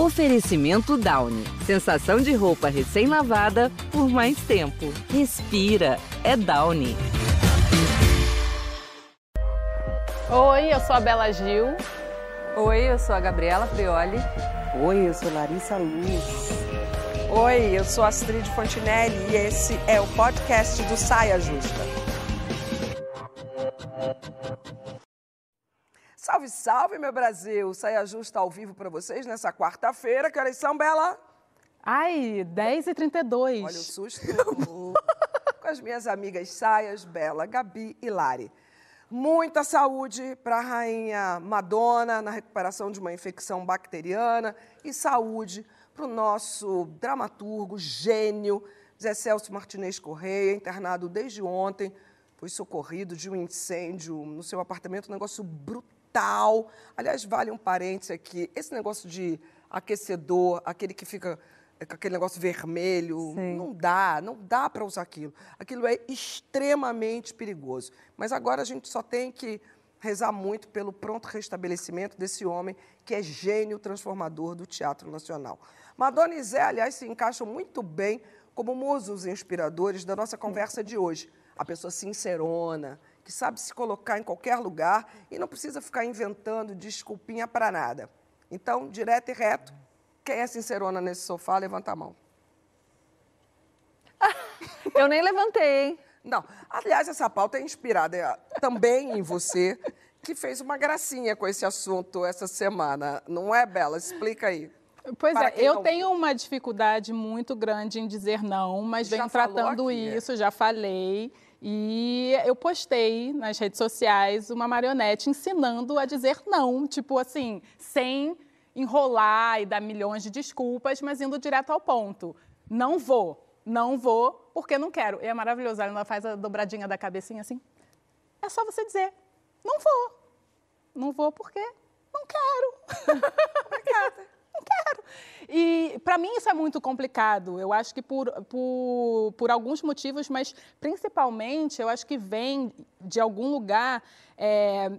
Oferecimento Downy. Sensação de roupa recém-lavada por mais tempo. Respira. É Downy. Oi, eu sou a Bela Gil. Oi, eu sou a Gabriela Prioli. Oi, eu sou Larissa Luz. Oi, eu sou Astrid Fontinelli e esse é o podcast do Saia Justa. Salve, salve, meu Brasil! Saia Justa ao vivo para vocês nessa quarta-feira. Que horas são, Bela? Ai, 10h32. Olha o susto. Com as minhas amigas Saias, Bela, Gabi e Lari. Muita saúde para a rainha Madonna na recuperação de uma infecção bacteriana e saúde para o nosso dramaturgo, gênio, Zé Celso Martinez Correia, internado desde ontem, foi socorrido de um incêndio no seu apartamento, um negócio brutal. Aliás, vale um parênteses aqui, esse negócio de aquecedor, aquele que fica com aquele negócio vermelho, Sim. não dá, não dá para usar aquilo. Aquilo é extremamente perigoso. Mas agora a gente só tem que rezar muito pelo pronto restabelecimento desse homem que é gênio transformador do Teatro Nacional. Madonna e Zé, aliás, se encaixam muito bem como musos inspiradores da nossa conversa de hoje. A pessoa sincerona, que sabe se colocar em qualquer lugar e não precisa ficar inventando desculpinha para nada. Então, direto e reto, quem é sincerona nesse sofá, levanta a mão. Eu nem levantei, hein? Não. Aliás, essa pauta é inspirada é, também em você, que fez uma gracinha com esse assunto essa semana. Não é, Bela? Explica aí. Pois é, eu não... tenho uma dificuldade muito grande em dizer não, mas venho tratando aqui, isso, é? já falei. E eu postei nas redes sociais uma marionete ensinando a dizer não, tipo assim, sem enrolar e dar milhões de desculpas, mas indo direto ao ponto. Não vou, não vou, porque não quero. E é maravilhoso, ela faz a dobradinha da cabecinha assim. É só você dizer, não vou. Não vou porque não quero. Obrigada não quero. E para mim isso é muito complicado. Eu acho que por, por, por alguns motivos, mas principalmente eu acho que vem de algum lugar é,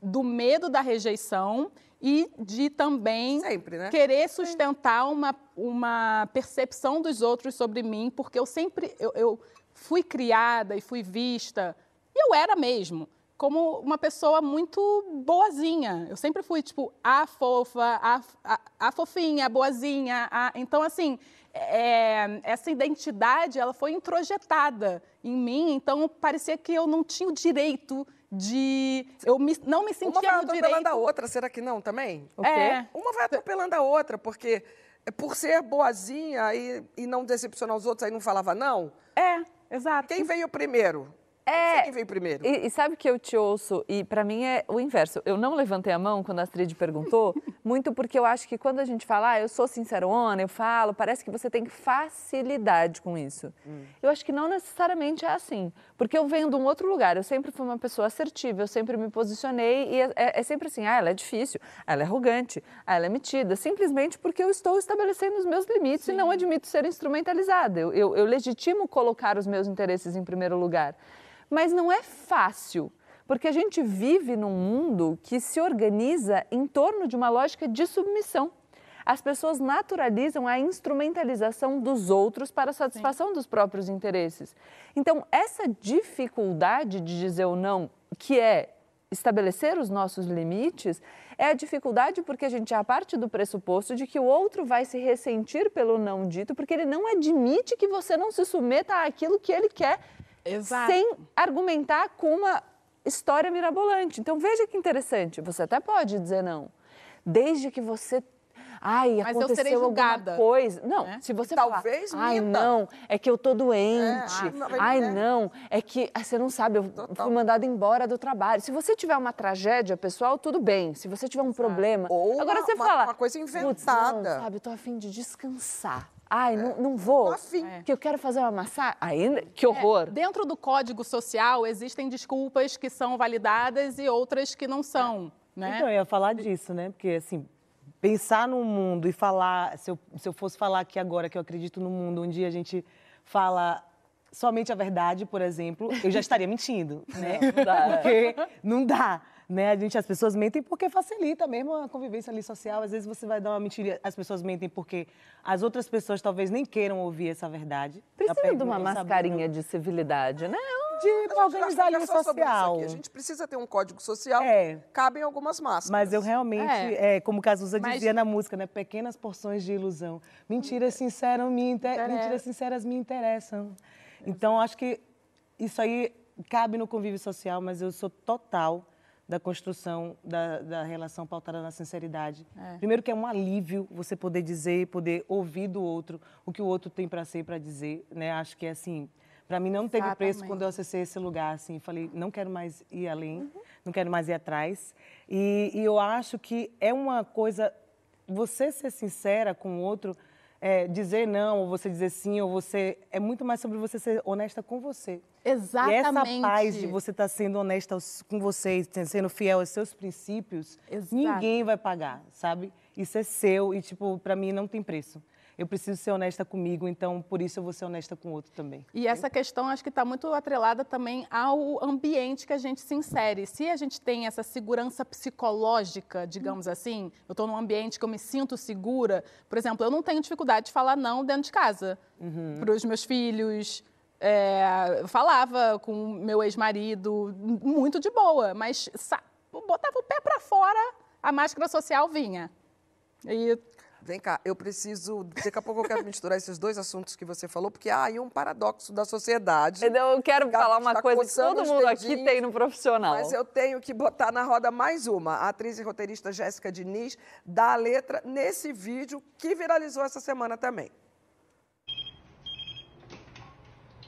do medo da rejeição e de também sempre, né? querer sustentar uma, uma percepção dos outros sobre mim, porque eu sempre eu, eu fui criada e fui vista, e eu era mesmo como uma pessoa muito boazinha. Eu sempre fui, tipo, a fofa, a, a, a fofinha, a boazinha. A... Então, assim, é, essa identidade, ela foi introjetada em mim, então parecia que eu não tinha o direito de... Eu me, não me sentia Uma vai atropelando direito... a outra, será que não também? É. Uma vai atropelando a outra, porque por ser boazinha e, e não decepcionar os outros, aí não falava não? É, exato. Quem veio primeiro? É. Quem veio primeiro? E, e, sabe que eu te ouço, e para mim é o inverso. Eu não levantei a mão quando a Astrid perguntou, muito porque eu acho que quando a gente fala, ah, eu sou sincerona, eu falo, parece que você tem facilidade com isso. Hum. Eu acho que não necessariamente é assim. Porque eu venho de um outro lugar, eu sempre fui uma pessoa assertiva, eu sempre me posicionei e é, é, é sempre assim, ah, ela é difícil, ela é arrogante, ah, ela é metida, simplesmente porque eu estou estabelecendo os meus limites Sim. e não admito ser instrumentalizada. Eu, eu, eu legitimo colocar os meus interesses em primeiro lugar. Mas não é fácil, porque a gente vive num mundo que se organiza em torno de uma lógica de submissão. As pessoas naturalizam a instrumentalização dos outros para a satisfação Sim. dos próprios interesses. Então, essa dificuldade de dizer o não, que é estabelecer os nossos limites, é a dificuldade porque a gente já parte do pressuposto de que o outro vai se ressentir pelo não dito, porque ele não admite que você não se submeta àquilo que ele quer Exato. sem argumentar com uma história mirabolante. Então veja que interessante, você até pode dizer não, desde que você Ai, Mas aconteceu eu serei julgada. alguma coisa. Não, né? se você Talvez falar, ai, não, é que eu tô doente. É, ah, ai, é. não, é que ah, você não sabe, eu Total. fui mandada embora do trabalho. Se você tiver uma tragédia pessoal, tudo bem. Se você tiver um problema, Ou agora uma, você fala, uma coisa inventada. Não, sabe, eu tô afim de descansar. Ai, não, não vou. Afim. Que eu quero fazer uma massagem. Ainda? Que horror. É, dentro do código social existem desculpas que são validadas e outras que não são. Né? Então, eu ia falar disso, né? Porque, assim, pensar no mundo e falar. Se eu, se eu fosse falar aqui agora que eu acredito no mundo, onde a gente fala somente a verdade, por exemplo, eu já estaria mentindo, né? Não dá. Porque não dá. né? A gente, as pessoas mentem porque facilita mesmo a convivência ali social. Às vezes você vai dar uma mentira, as pessoas mentem porque as outras pessoas talvez nem queiram ouvir essa verdade. Precisa de uma mascarinha de civilidade, né? De organizar ali o social. A gente precisa ter um código social. É. Cabem algumas máscaras. Mas eu realmente, é. é como Cazuza Mas... dizia na música, né? Pequenas porções de ilusão. Mentiras sinceras me, inter... Mentiras sinceras me interessam. Então, acho que isso aí cabe no convívio social, mas eu sou total da construção da, da relação pautada na sinceridade. É. Primeiro que é um alívio você poder dizer, poder ouvir do outro o que o outro tem para ser e para dizer, né? Acho que é assim, para mim não Exatamente. teve preço quando eu acessei esse lugar, assim, falei, não quero mais ir além, uhum. não quero mais ir atrás. E, e eu acho que é uma coisa, você ser sincera com o outro, é, dizer não, ou você dizer sim, ou você. É muito mais sobre você ser honesta com você. Exatamente. E essa paz de você estar tá sendo honesta com você, sendo fiel aos seus princípios, Exato. ninguém vai pagar, sabe? Isso é seu e, tipo, para mim não tem preço eu preciso ser honesta comigo, então por isso eu vou ser honesta com o outro também. E essa questão acho que está muito atrelada também ao ambiente que a gente se insere. Se a gente tem essa segurança psicológica, digamos hum. assim, eu estou num ambiente que eu me sinto segura, por exemplo, eu não tenho dificuldade de falar não dentro de casa uhum. para os meus filhos. É, falava com meu ex-marido muito de boa, mas botava o pé para fora, a máscara social vinha. E Vem cá, eu preciso. Daqui a pouco eu quero misturar esses dois assuntos que você falou, porque há aí um paradoxo da sociedade. Eu quero falar uma coisa que todo mundo aqui tem no profissional. Mas eu tenho que botar na roda mais uma. A atriz e roteirista Jéssica Diniz dá a letra nesse vídeo que viralizou essa semana também.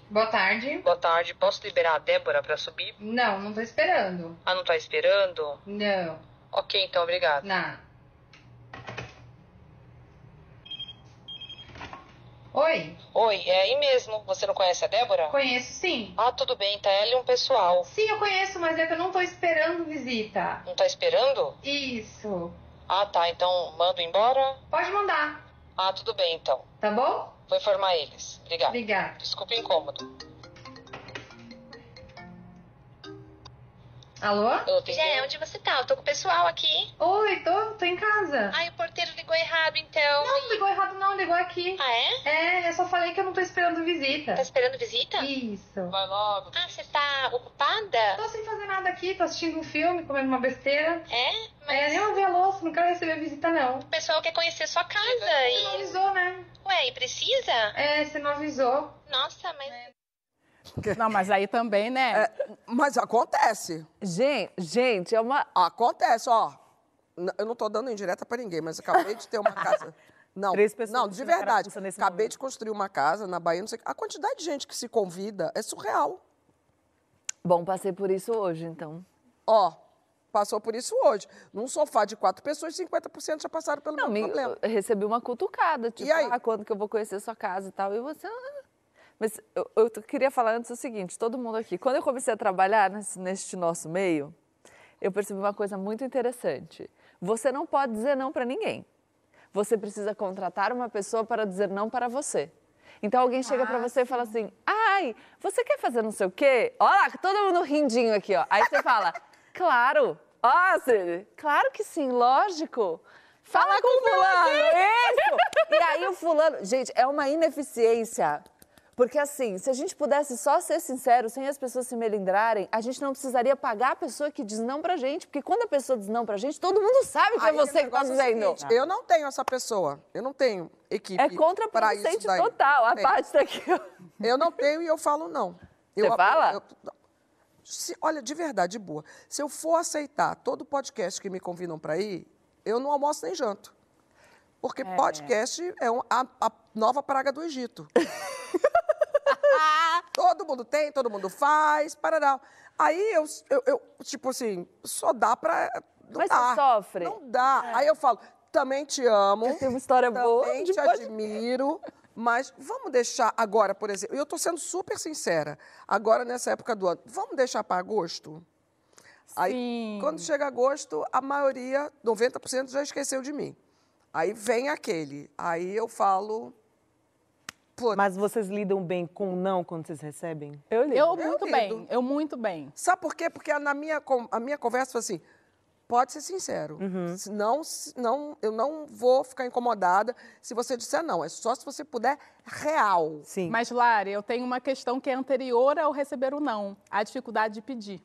Boa tarde. Boa tarde. Posso liberar a Débora para subir? Não, não tô esperando. Ah, não tá esperando? Não. Ok, então, obrigado. Não. Oi. Oi, é aí mesmo. Você não conhece a Débora? Conheço sim. Ah, tudo bem, tá ela e um pessoal. Sim, eu conheço, mas é que eu não tô esperando visita. Não tá esperando? Isso. Ah, tá. Então mando embora? Pode mandar. Ah, tudo bem então. Tá bom? Vou informar eles. Obrigado. Obrigada. Desculpa o incômodo. Alô? Jé, onde você tá? Eu tô com o pessoal aqui. Oi, tô, tô em casa. Ai, o porteiro ligou errado, então. Não, ligou errado não, ligou aqui. Ah, é? É, eu só falei que eu não tô esperando visita. Tá esperando visita? Isso. Vai logo. Ah, você tá ocupada? Tô sem fazer nada aqui, tô assistindo um filme, comendo uma besteira. É? Mas... É, nem lavei a louça, não quero receber visita, não. O pessoal quer conhecer sua casa e... Você não avisou, né? Ué, e precisa? É, você não avisou. Nossa, mas... É. Não, mas aí também, né? É, mas acontece. Gente, gente, é uma. Acontece, ó. Eu não tô dando indireta para ninguém, mas acabei de ter uma casa. Não, não, de verdade. Acabei momento. de construir uma casa na Bahia, não sei A quantidade de gente que se convida é surreal. Bom, passei por isso hoje, então. Ó, passou por isso hoje. Num sofá de quatro pessoas, 50% já passaram pelo não, meu me, problema. Eu recebi uma cutucada, tipo, e aí? ah, quando que eu vou conhecer sua casa e tal. E você, ah, mas eu, eu, queria falar antes o seguinte: todo mundo aqui, quando eu comecei a trabalhar nesse, neste nosso meio, eu percebi uma coisa muito interessante. Você não pode dizer não para ninguém. Você precisa contratar uma pessoa para dizer não para você. Então alguém chega ah, para você e fala assim: ai, você quer fazer não sei o quê? Olha lá, todo mundo rindinho aqui, ó. Aí você fala: claro. Ó, claro que sim, lógico. Fala, fala com o fulano. Isso! E aí o fulano. Gente, é uma ineficiência porque assim, se a gente pudesse só ser sincero, sem as pessoas se melindrarem, a gente não precisaria pagar a pessoa que diz não pra gente. Porque quando a pessoa diz não pra gente, todo mundo sabe que é Aí é você que tá dizendo. É seguinte, eu não tenho essa pessoa. Eu não tenho equipe. É contraproducente total. A parte daqui. Eu não tenho e eu falo não. Você eu, fala? Eu, se, olha, de verdade, boa. Se eu for aceitar todo podcast que me convidam para ir, eu não almoço nem janto. Porque é. podcast é um, a, a nova praga do Egito. todo mundo tem, todo mundo faz, parará. Aí eu, eu, eu, tipo assim, só dá pra. Não Mas dá, você sofre. Não dá. É. Aí eu falo, também te amo. Eu tenho uma história boa. Também te admiro. Mas vamos deixar agora, por exemplo, eu estou sendo super sincera, agora nessa época do ano, vamos deixar para agosto? Sim. Aí, quando chega agosto, a maioria, 90% já esqueceu de mim. Aí vem aquele. Aí eu falo, Mas vocês lidam bem com o não quando vocês recebem? Eu lido. Eu lido. muito bem, eu muito bem. Sabe por quê? Porque na minha, a minha conversa foi assim, pode ser sincero. Senão, se- não, eu não vou ficar incomodada se você disser não. É só se você puder real. Sim. Mas, Lari, eu tenho uma questão que é anterior ao receber o não, a dificuldade de pedir.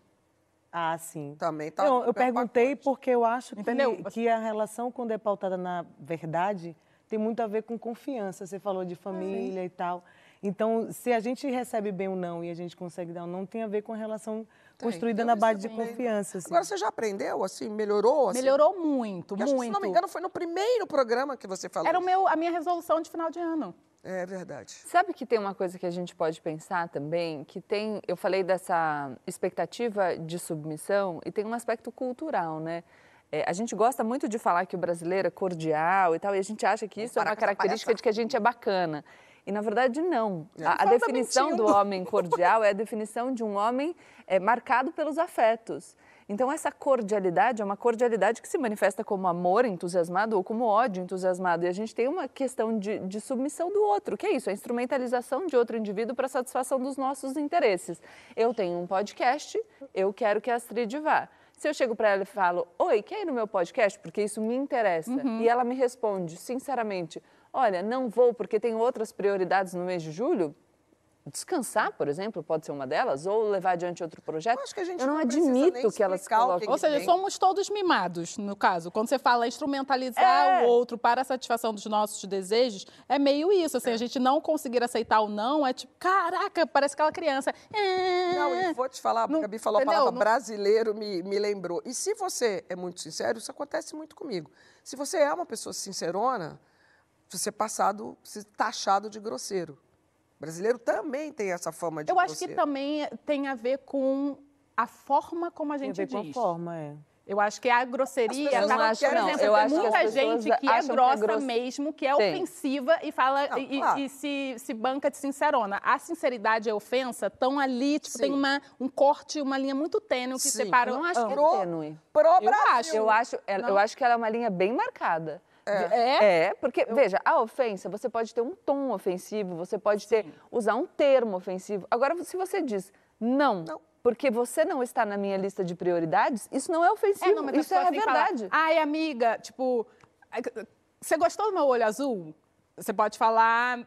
Ah, sim. Também tá. Eu no perguntei porque eu acho que, Entendeu? que a relação, quando é pautada na verdade, tem muito a ver com confiança. Você falou de família e tal. Então, se a gente recebe bem o não e a gente consegue dar o não, tem a ver com a relação Tem, construída na base de confiança. assim. Agora, você já aprendeu, assim? Melhorou? Assim? Melhorou muito, Porque muito. se não me engano, foi no primeiro programa que você falou. Era o meu, a minha resolução de final de ano. É verdade. Sabe que tem uma coisa que a gente pode pensar também, que tem, eu falei dessa expectativa de submissão e tem um aspecto cultural, né? É, a gente gosta muito de falar que o brasileiro é cordial e tal, e a gente acha que isso é uma característica de que a gente é bacana. E, na verdade, não. A, a da definição do 21. homem cordial é a definição de um homem é, marcado pelos afetos. Então, essa cordialidade é uma cordialidade que se manifesta como amor entusiasmado ou como ódio entusiasmado. E a gente tem uma questão de, de submissão do outro, que é isso, a instrumentalização de outro indivíduo para satisfação dos nossos interesses. Eu tenho um podcast, eu quero que a Astrid vá. Se eu chego para ela e falo, oi, quer ir no meu podcast? Porque isso me interessa. E ela me responde, sinceramente, olha, não vou porque tenho outras prioridades no mês de julho. Descansar, por exemplo, pode ser uma delas, ou levar adiante outro projeto. Eu acho que a gente eu não, não admito que ela se explicar o coloque. que Ou seja, tem. somos todos mimados, no caso. Quando você fala instrumentalizar É. o outro para a satisfação dos nossos desejos, é meio isso. Assim, a gente não conseguir aceitar o não é tipo, caraca, parece aquela criança. "É". Não, e vou te falar, Não- a Gabi falou a palavra Não- brasileiro, me, me lembrou. E se você é muito sincero, isso acontece muito comigo. Se você é uma pessoa sincerona, você é passado, você é taxado de grosseiro. O brasileiro também tem essa fama de Eu acho que também tem a ver com a forma como a Tem a gente ver com a diz. forma, é. Eu acho que a grosseria Eu não acho, por não. exemplo, Eu tem acho que muita pessoas gente que é acham que é grossa mesmo, que é Tem. ofensiva e fala Não, e, claro. e se, se banca de sincerona. A sinceridade e a ofensa estão ali, tipo, tem Sim. uma, um corte, uma linha muito tênue que Sim. separa. Eu não acho que é tênue. Pro Eu Brasil. acho. Eu acho, eu acho que ela é uma linha bem marcada. É? É, porque, veja, a ofensa, você pode ter um tom ofensivo, você pode ter, usar um termo ofensivo. Agora, se você diz não, Não. porque você não está na minha lista de prioridades, isso não é ofensivo, É, não, a isso é pessoa tem que falar, verdade. Ai, amiga, tipo, você gostou do meu olho azul? Você pode falar.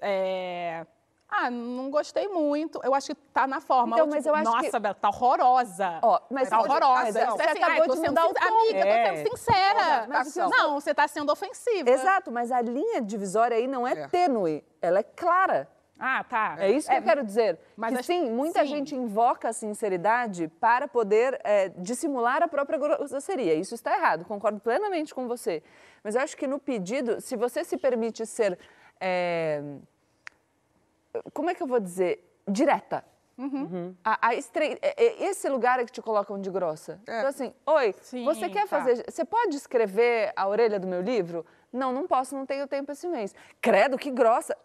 é, Ah, não gostei muito. Eu acho que tá na forma. Então, mas tipo, eu acho Nossa, que- Bela, tá horrorosa. Ó, mas tá mas Você, não, assim, você acabou tô de sendo mudar o tom. Amiga, tô É. sendo sincera. Mas assim, não, você tá sendo ofensiva. Exato, mas a linha divisória aí não é, É. tênue, ela é clara. Ah, tá. É isso que eu quero dizer. mas que acho- sim, muita sim. gente invoca a sinceridade para poder é, dissimular a própria grosseria. Isso está errado, concordo plenamente com você. Mas eu acho que no pedido, se você se permite ser. é, como é que eu vou dizer? Direta. Uhum. A, a estre- é- é esse lugar é que te colocam de grossa. É. Então, assim, oi, Sim, você quer tá. fazer. Você pode escrever a orelha do meu livro? Não, não posso, não tenho tempo esse mês. Credo, que grossa.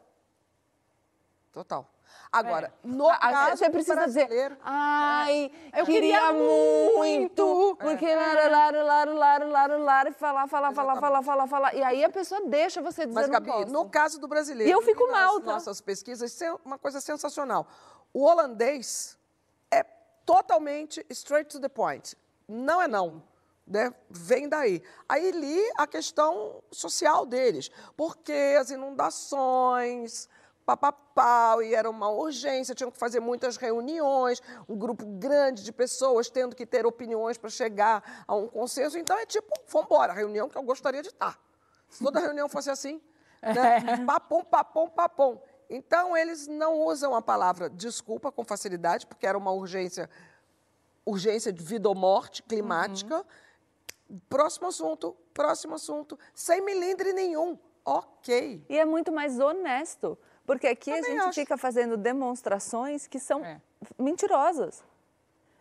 Total. Agora, no Ah, caso você precisa dizer, brasileiro, ai, Eu queria, muito, porque laro, laro, laro, laro, laro, laro, e falar, falar, falar, falar, falar, falar. E aí a pessoa deixa você dizer, Mas, Gabi, no caso do brasileiro, E eu fico nas mal, tá? nossas pesquisas, isso é uma coisa sensacional. O holandês é totalmente straight to the point. Não é não. Né? Vem daí. Aí li a questão social deles. Porque as inundações, papapau, e era uma urgência, tinham que fazer muitas reuniões, um grupo grande de pessoas tendo que ter opiniões para chegar a um consenso. Então é tipo, vambora, reunião que eu gostaria de estar. Se toda reunião fosse assim, né? papum, papum, papum. Então, eles não usam a palavra desculpa com facilidade, porque era uma urgência, urgência de vida ou morte climática. Próximo assunto, próximo assunto, sem milindre nenhum. Ok. E é muito mais honesto, porque aqui a Também gente acho. fica fazendo demonstrações que são É. mentirosas.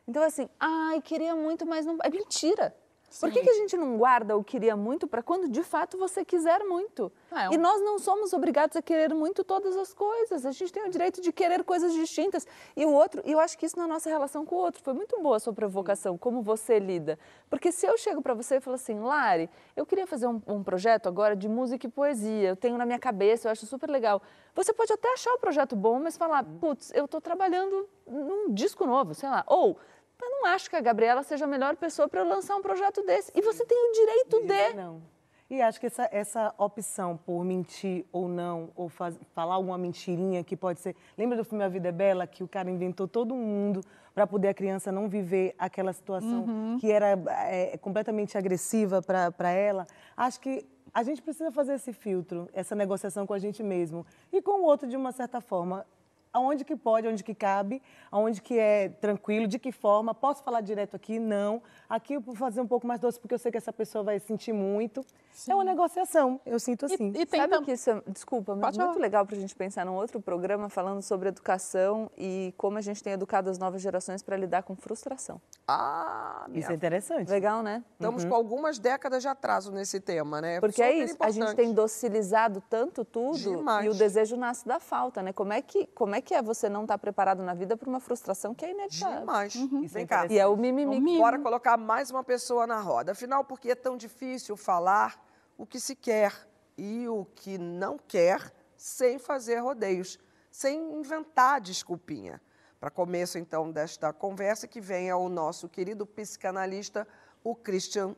Então, assim, ai, queria muito, mas não. É mentira. Sim. Por que, que a gente não guarda o queria muito para quando de fato você quiser muito? Ah, é um... E nós não somos obrigados a querer muito todas as coisas. A gente tem o direito de querer coisas distintas. E o outro, e eu acho que isso na nossa relação com o outro foi muito boa a sua provocação, como você lida. Porque se eu chego para você e falo assim, Lari, eu queria fazer um, um projeto agora de música e poesia, eu tenho na minha cabeça, eu acho super legal. Você pode até achar o projeto bom, mas falar, putz, eu estou trabalhando num disco novo, sei lá. Ou eu não acho que a Gabriela seja a melhor pessoa para lançar um projeto desse. E você tem o direito de. Não. E acho que essa, essa opção por mentir ou não, ou faz, falar alguma mentirinha que pode ser. Lembra do filme A Vida é Bela, que o cara inventou todo mundo para poder a criança não viver aquela situação uhum. que era é, completamente agressiva para ela? Acho que a gente precisa fazer esse filtro, essa negociação com a gente mesmo e com o outro de uma certa forma aonde que pode, aonde que cabe, aonde que é tranquilo, de que forma. Posso falar direto aqui? Não. Aqui eu vou fazer um pouco mais doce porque eu sei que essa pessoa vai sentir muito. Sim. É uma negociação, eu sinto assim. E, e tem Sabe tam... que isso é, desculpa, mas muito legal para a gente pensar num outro programa falando sobre educação e como a gente tem educado as novas gerações para lidar com frustração. Ah, isso é interessante. Legal, né? Estamos uhum. com algumas décadas de atraso nesse tema, né? Porque é isso, importante. a gente tem docilizado tanto tudo Demais. e o desejo nasce da falta, né? Como é que, como é, que é você não estar tá preparado na vida para uma frustração que é inevitável? Demais. Uhum. Vem cá. E é o mimimi. É Bora colocar mais uma pessoa na roda. Afinal, por que é tão difícil falar o que se quer e o que não quer sem fazer rodeios, sem inventar desculpinha? Para começo, então, desta conversa, que venha o nosso querido psicanalista, o Christian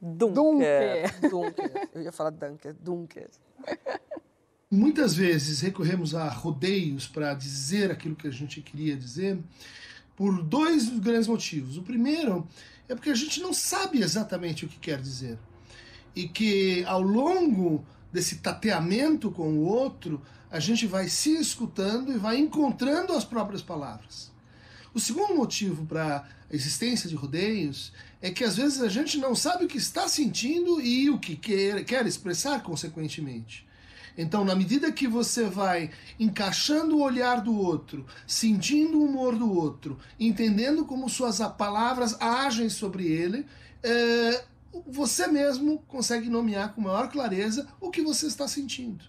Dunker. Dunker. Eu ia falar Dunker. Dunker. Muitas vezes recorremos a rodeios para dizer aquilo que a gente queria dizer por dois grandes motivos. O primeiro é porque a gente não sabe exatamente o que quer dizer. E que ao longo desse tateamento com o outro, a gente vai se escutando e vai encontrando as próprias palavras. O segundo motivo para a existência de rodeios é que às vezes a gente não sabe o que está sentindo e o que quer, quer expressar consequentemente. Então, na medida que você vai encaixando o olhar do outro, sentindo o humor do outro, entendendo como suas palavras agem sobre ele, é, você mesmo consegue nomear com maior clareza o que você está sentindo.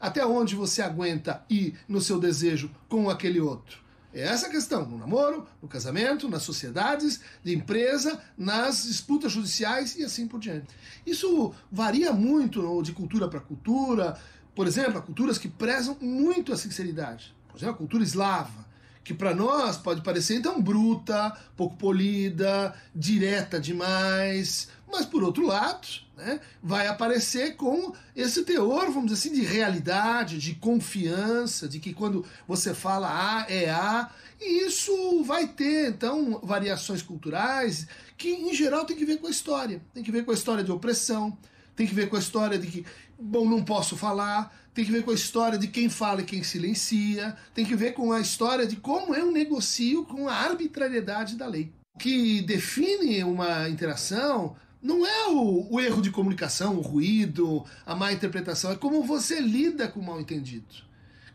Até onde você aguenta ir no seu desejo com aquele outro. É essa a questão, no namoro, no casamento, nas sociedades, de empresa, nas disputas judiciais e assim por diante. Isso varia muito de cultura para cultura, por exemplo, há culturas que prezam muito a sinceridade. Por exemplo, a cultura eslava, que para nós pode parecer então bruta, pouco polida, direta demais, mas por outro lado, né, vai aparecer com esse teor, vamos dizer assim, de realidade, de confiança, de que quando você fala A é A, e isso vai ter então variações culturais que em geral tem que ver com a história, tem que ver com a história de opressão, tem que ver com a história de que bom, não posso falar, tem que ver com a história de quem fala e quem silencia, tem que ver com a história de como eu negocio com a arbitrariedade da lei. O que define uma interação não é o, o, erro de comunicação, o ruído, a má interpretação, é como você lida com o mal entendido.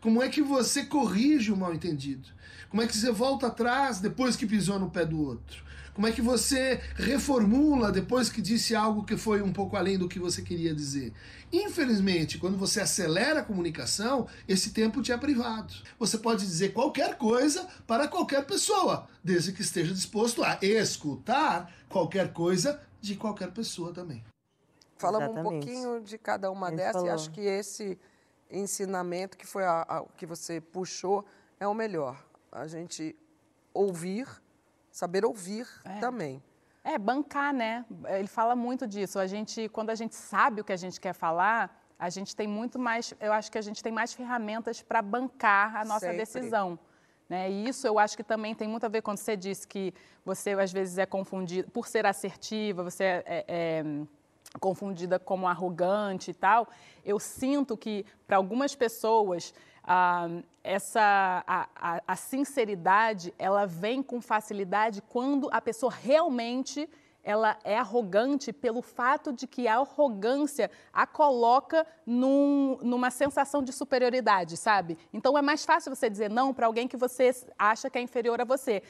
Como é que você corrige o mal entendido? Como é que você volta atrás depois que pisou no pé do outro? Como é que você reformula depois que disse algo que foi um pouco além do que você queria dizer? Infelizmente, quando você acelera a comunicação, esse tempo te é privado. Você pode dizer qualquer coisa para qualquer pessoa, desde que esteja disposto a escutar qualquer coisa de qualquer pessoa também. Falamos Exatamente. um pouquinho de cada uma dessas e acho que esse ensinamento que foi a, a, que você puxou é o melhor. A gente ouvir saber ouvir é. também. É, bancar, né? Ele fala muito disso. A gente, quando a gente sabe o que a gente quer falar, a gente tem muito mais, eu acho que a gente tem mais ferramentas para bancar a nossa Sempre. decisão. Né? E isso eu acho que também tem muito a ver quando você disse que você às vezes é confundida, por ser assertiva, você é, é, é confundida como arrogante e tal. Eu sinto que para algumas pessoas ah, essa a, a, a, sinceridade ela vem com facilidade quando a pessoa realmente ela é arrogante pelo fato de que a arrogância a coloca num, numa sensação de superioridade, sabe? Então é mais fácil você dizer não para alguém que você acha que é inferior a você,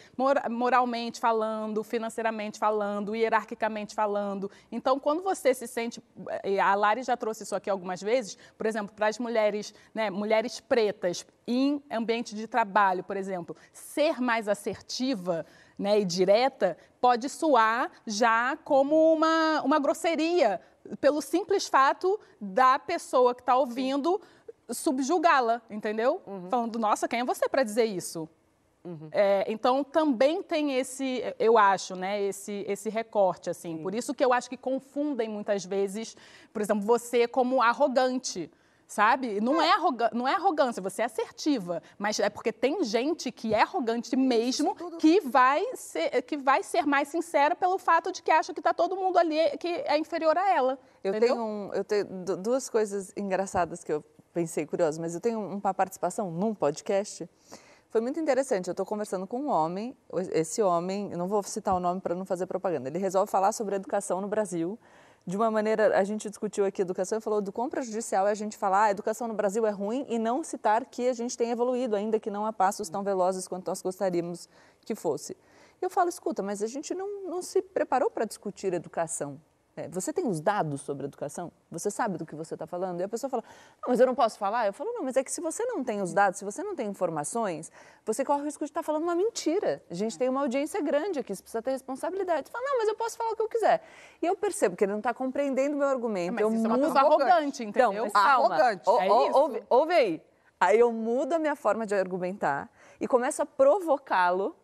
moralmente falando, financeiramente falando, hierarquicamente falando. Então, quando você se sente. A Lari já trouxe isso aqui algumas vezes, por exemplo, para as mulheres, né, mulheres pretas em ambiente de trabalho, por exemplo, ser mais assertiva né, e direta pode soar já como uma, uma grosseria, pelo simples fato da pessoa que está ouvindo subjugá-la, entendeu? Uhum. Falando, nossa, quem é você para dizer isso? Uhum. É, então também tem esse, eu acho, né, esse, esse recorte assim. Sim. Por isso que eu acho que confundem muitas vezes, por exemplo, você como arrogante sabe? Não é, arroga não é arrogância, você é assertiva, mas é porque tem gente que é arrogante mesmo, que vai ser, que vai ser mais sincera pelo fato de que acha que está todo mundo ali que é inferior a ela. Eu entendeu? tenho, um, eu tenho duas coisas engraçadas que eu pensei curiosas, mas eu tenho uma participação num podcast. Foi muito interessante. Eu estou conversando com um homem. Esse homem, eu não vou citar o nome para não fazer propaganda. Ele resolve falar sobre educação no Brasil de uma maneira, a gente discutiu aqui educação e falou do quão prejudicial é a gente falar a educação no Brasil é ruim e não citar que a gente tem evoluído, ainda que não a passos tão velozes quanto nós gostaríamos que fosse. Eu falo, escuta, mas a gente não, não se preparou para discutir educação. É, você tem os dados sobre educação? Você sabe do que você está falando? E a pessoa fala, não, mas eu não posso falar. Eu falo, não, mas é que se você não tem os dados, se você não tem informações, você corre o risco de estar tá falando uma mentira. A gente tem uma audiência grande aqui, você precisa ter responsabilidade. Você fala, não, mas eu posso falar o que eu quiser. E eu percebo que ele não está compreendendo o meu argumento. Mas eu isso mudo... é uma arrogante, entendeu? Então, calma. Arrogante. O, é ouve, ouve aí. Aí eu mudo a minha forma de argumentar e começo a provocá-lo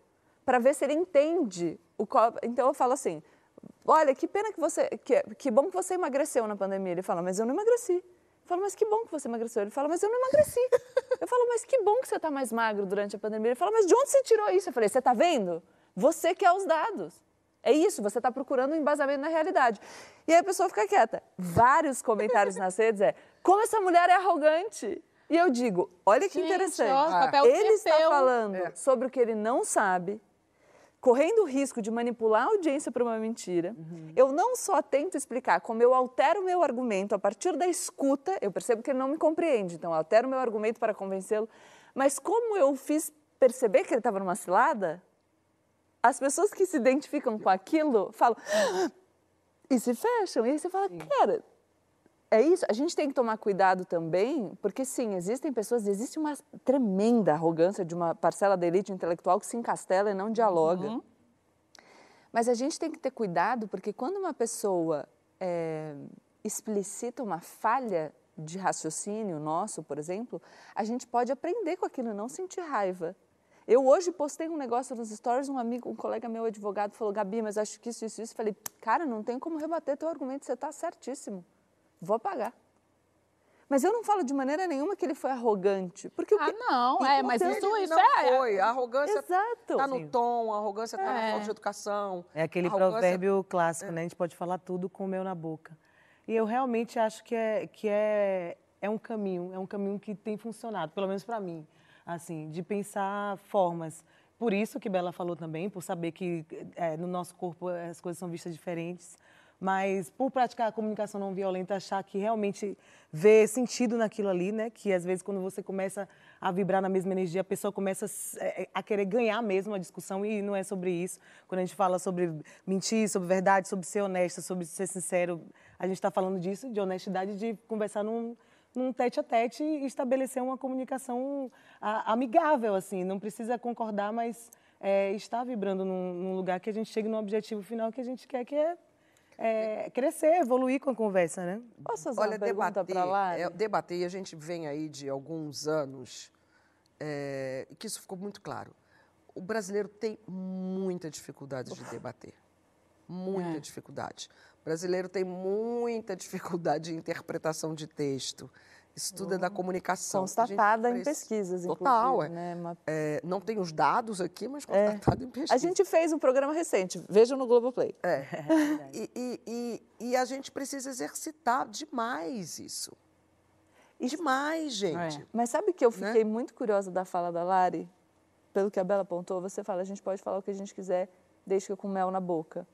para ver se ele entende o qual... Então eu falo assim, olha, que pena que você, que, que bom que você emagreceu na pandemia. Ele fala, mas eu não emagreci. Eu falo, mas que bom que você emagreceu. Ele fala, mas eu não emagreci. Eu falo, mas que bom que você está mais magro durante a pandemia. Ele fala, mas de onde você tirou isso? Eu falei, você está vendo? Você quer os dados. É isso, você está procurando um embasamento na realidade. E aí a pessoa fica quieta. Vários comentários nas redes é, como essa mulher é arrogante. E eu digo, olha que Gente, interessante. Ó, ele está falando é. sobre o que ele não sabe, correndo o risco de manipular a audiência para uma mentira, uhum. eu não só tento explicar como eu altero o meu argumento a partir da escuta, eu percebo que ele não me compreende, então eu altero o meu argumento para convencê-lo, mas como eu fiz perceber que ele estava numa cilada, as pessoas que se identificam com aquilo falam ah! e se fecham. E aí você fala, cara, é isso, a gente tem que tomar cuidado também, porque sim, existem pessoas, existe uma tremenda arrogância de uma parcela da elite intelectual que se encastela e não dialoga. Uhum. Mas a gente tem que ter cuidado, porque quando uma pessoa é, explicita uma falha de raciocínio nosso, por exemplo, a gente pode aprender com aquilo e não sentir raiva. Eu hoje postei um negócio nos stories, um amigo, um colega meu advogado falou, Gabi, mas acho que isso, isso, isso. Falei, cara, não tem como rebater teu argumento, você está certíssimo vou pagar. Mas eu não falo de maneira nenhuma que ele foi arrogante. Porque ah, não, é, mas isso, isso não é. foi. A arrogância está no tom, a arrogância está é. na falta de educação. É aquele arrogância... provérbio clássico, né? A gente pode falar tudo com o mel na boca. E eu realmente acho que é, que é, é um caminho, é um caminho que tem funcionado, pelo menos para mim, assim, de pensar formas. Por isso que Bela falou também, por saber que é, no nosso corpo as coisas são vistas diferentes mas por praticar a comunicação não violenta, achar que realmente vê sentido naquilo ali, né? Que às vezes quando você começa a vibrar na mesma energia, a pessoa começa é, a querer ganhar mesmo a discussão e não é sobre isso. Quando a gente fala sobre mentir, sobre verdade, sobre ser honesta, sobre ser sincero, a gente está falando disso, de honestidade, de conversar num, num tete a tete e estabelecer uma comunicação amigável, assim. Não precisa concordar, mas é, estar vibrando num, num lugar que a gente chegue no objetivo final que a gente quer, que é é, crescer, evoluir com a conversa, né? Posso fazer Olha, uma pergunta para lá? É, debater, e a gente vem aí de alguns anos, é, que isso ficou muito claro. O brasileiro tem muita dificuldade de debater. Muita é. dificuldade. O brasileiro tem muita dificuldade de interpretação de texto. Isso tudo é da comunicação. Constatada em pesquisas, Total, é. Né? Uma... é. Não tem os dados aqui, mas é. constatado é. em pesquisa. A gente fez um programa recente, vejam no Globoplay. É. e, e, e, e, a gente precisa exercitar demais isso. Demais, gente. É. Mas sabe que eu né? fiquei né? muito curiosa da fala da Lari? Pelo que a Bela apontou, você fala, a gente pode falar o que a gente quiser, desde que com mel na boca.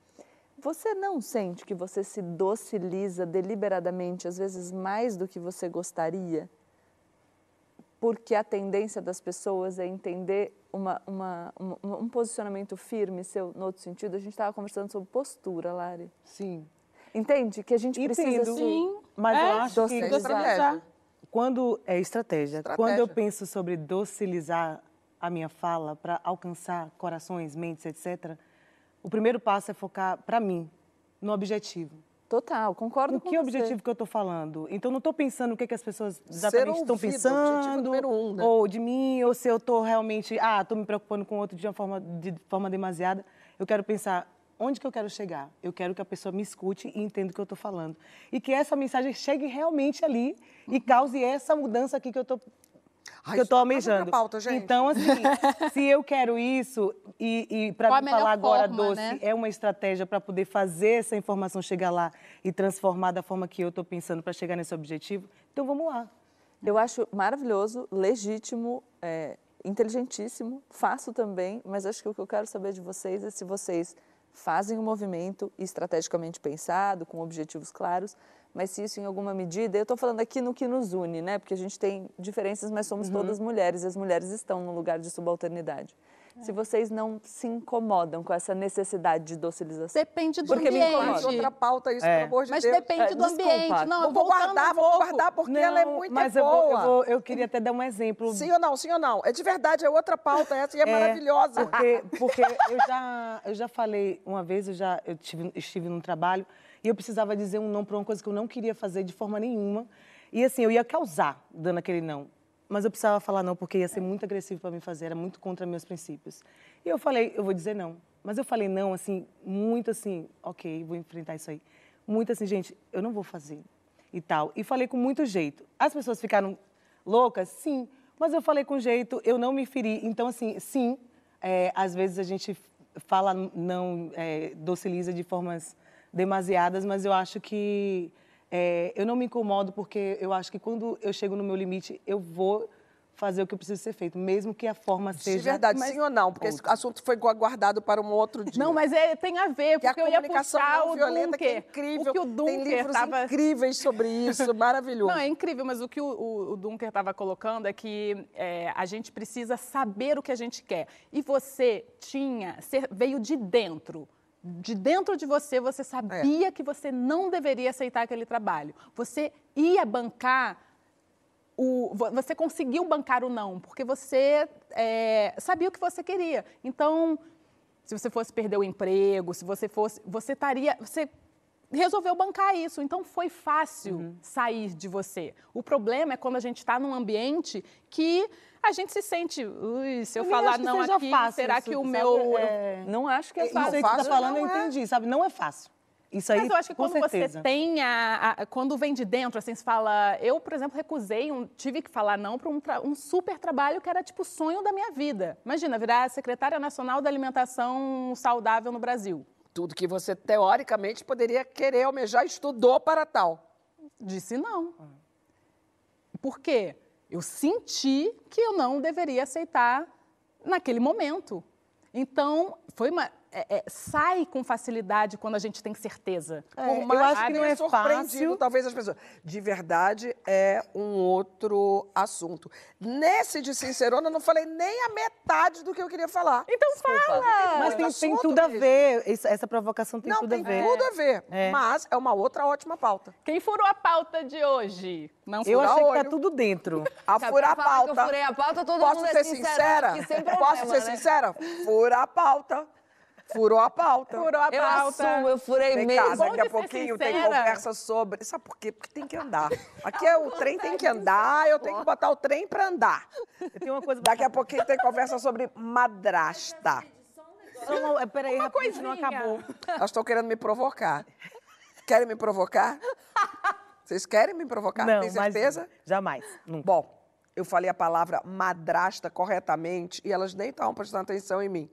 Você não sente que você se dociliza deliberadamente, às vezes mais do que você gostaria? Porque a tendência das pessoas é entender uma, uma, uma, um posicionamento firme seu no outro sentido. A gente estava conversando sobre postura, Lari. Sim. Entende? Que a gente Entendo. precisa Sim. Mas É, eu acho que docilizar. Estratégia. quando é estratégia, Estratégia. quando eu penso sobre docilizar a minha fala para alcançar corações, mentes, etc. O primeiro passo é focar para mim no objetivo. Total, concordo O com que você. objetivo que eu estou falando? Então, não estou pensando o que, que as pessoas exatamente estão pensando, objetivo número um, né? ou de mim, ou se eu estou realmente, ah, estou me preocupando com outro de uma forma, de forma demasiada. Eu quero pensar, onde que eu quero chegar? Eu quero que a pessoa me escute e entenda o que eu estou falando. E que essa mensagem chegue realmente ali e cause essa mudança aqui que eu estou Ai, que eu outra almejando. pauta, gente. Então, assim, se eu quero isso, e, e para melhor falar agora forma, doce, né? é uma estratégia para poder fazer essa informação chegar lá e transformar da forma que eu estou pensando para chegar nesse objetivo, então vamos lá. Eu acho maravilhoso, legítimo, é, inteligentíssimo, faço também, mas acho que o que eu quero saber de vocês é se vocês fazem um movimento estrategicamente pensado, com objetivos claros, mas se isso em alguma medida, eu estou falando aqui no que nos une, né? Porque a gente tem diferenças, mas somos todas mulheres e as mulheres estão no lugar de subalternidade. Se vocês não se incomodam com essa necessidade de docilização. Depende do Porque me ambiente. incomoda. Outra pauta isso, É. pelo amor de Mas Deus. depende É, do desculpa. ambiente. Não, Eu vou guardar, um vou guardar, porque ela é muito mas boa. eu, vou, eu, vou- eu queria até dar um exemplo. Sim ou não, sim ou não? É de verdade, é outra pauta essa e é, maravilhosa. Porque, porque eu, já, eu já falei uma vez, eu já eu tive, estive num trabalho e eu precisava dizer um não para uma coisa que eu não queria fazer de forma nenhuma. E assim, eu ia causar dando aquele não. Mas eu precisava falar não porque ia ser muito agressivo para mim fazer, era muito contra meus princípios. E eu falei, eu vou dizer não. Mas eu falei não, assim, muito assim, ok, vou enfrentar isso aí. Muito assim, gente, eu não vou fazer e tal. E falei com muito jeito. As pessoas ficaram loucas? Sim. Mas eu falei com jeito, eu não me feri. Então, assim, sim, é, às vezes a gente fala não, é, dociliza de formas demasiadas, mas eu acho que é, eu não me incomodo porque eu acho que quando eu chego no meu limite, eu vou fazer o que precisa ser feito, mesmo que a forma De seja... verdade, mas- sim ou não? Porque esse assunto foi guardado para um outro dia. Não, mas é, tem a ver, Que a porque eu ia puxar não o violenta, que é incrível. O que o Tem Dunker livros tava... incríveis sobre isso, maravilhoso. Não, é incrível, mas o que o, o, o Dunker estava colocando é que é, a gente precisa saber o que a gente quer. E você tinha, veio de dentro. De dentro de você, você sabia que você não deveria aceitar aquele trabalho. Você ia bancar o, vo- você conseguiu bancar o não, porque você é, sabia o que você queria. Então, se você fosse perder o emprego, se você fosse, você estaria, você resolveu bancar isso. Então, foi fácil Uhum. sair de você. O problema é quando a gente está num ambiente que a gente se sente, ui, se eu, nem falar não aqui, fácil será isso, que o sabe? meu É, Não acho que é Isso fácil. aí que você está falando, não eu é. entendi, sabe? Não é fácil. Isso aí, Mas eu acho que com quando certeza. você tem a, a- Quando vem de dentro, assim, você fala. Eu, por exemplo, recusei, um- tive que falar não para um, um super trabalho que era tipo o sonho da minha vida. Imagina, virar secretária nacional da alimentação saudável no Brasil. Tudo que você, teoricamente, poderia querer almejar, estudou para tal. Disse não. Por quê? Eu senti que eu não deveria aceitar naquele momento. Então, foi uma. É- é, sai com facilidade quando a gente tem certeza. É, Por eu mais acho que que não é surpreendido, fácil. talvez as pessoas. De verdade, é um outro assunto. Nesse de Sincerona, eu não falei nem a metade do que eu queria falar. Então fala! Mas tem, tem tudo a mesmo. ver. Isso- essa provocação tem não, tudo tem a ver. tudo a ver. É. Mas é uma outra ótima pauta. Quem furou a pauta de hoje? Não Eu achei que olho. tá tudo dentro. A furar a que eu pauta. furei a pauta, todo Posso mundo é ser sincero sincera? sem Posso problema, ser né? sincera? Fura a pauta. Furou a pauta. Furou a Eu pauta. assumo, eu furei Vem mesmo. cá, daqui a pouquinho tem conversa sobre. Sabe por quê? Porque tem que andar. Aqui é o trem tem que andar, eu tenho que botar o trem para andar. Eu tenho uma coisa Daqui a pouquinho tem conversa sobre madrasta. Só uma, peraí, Uma rapidinho, não acabou. Elas estão querendo me provocar. Querem me provocar? Vocês querem me provocar? Não, Tem mas certeza? jamais. Nunca. Bom, eu falei a palavra madrasta corretamente e elas nem estavam prestando atenção em mim.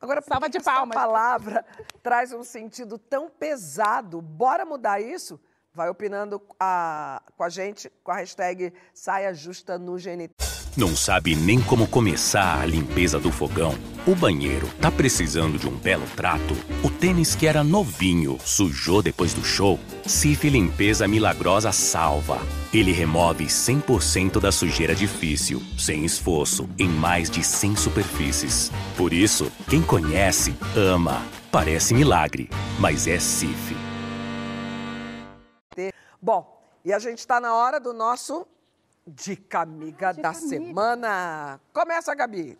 Agora, Salva de essa palmas. palavra traz um sentido tão pesado? Bora mudar isso? Vai opinando a- com a gente com a hashtag Saia Justa no GNT. Não sabe nem como começar a limpeza do fogão? O banheiro tá precisando de um belo trato? O tênis que era novinho sujou depois do show? Cif Limpeza Milagrosa salva. Ele remove 100% da sujeira difícil, sem esforço, em mais de 100 superfícies. Por isso, quem conhece, ama. Parece milagre, mas é Cif. Bom, e a gente está na hora do nosso Dica Amiga Dica da amiga. Semana. Começa, Gabi.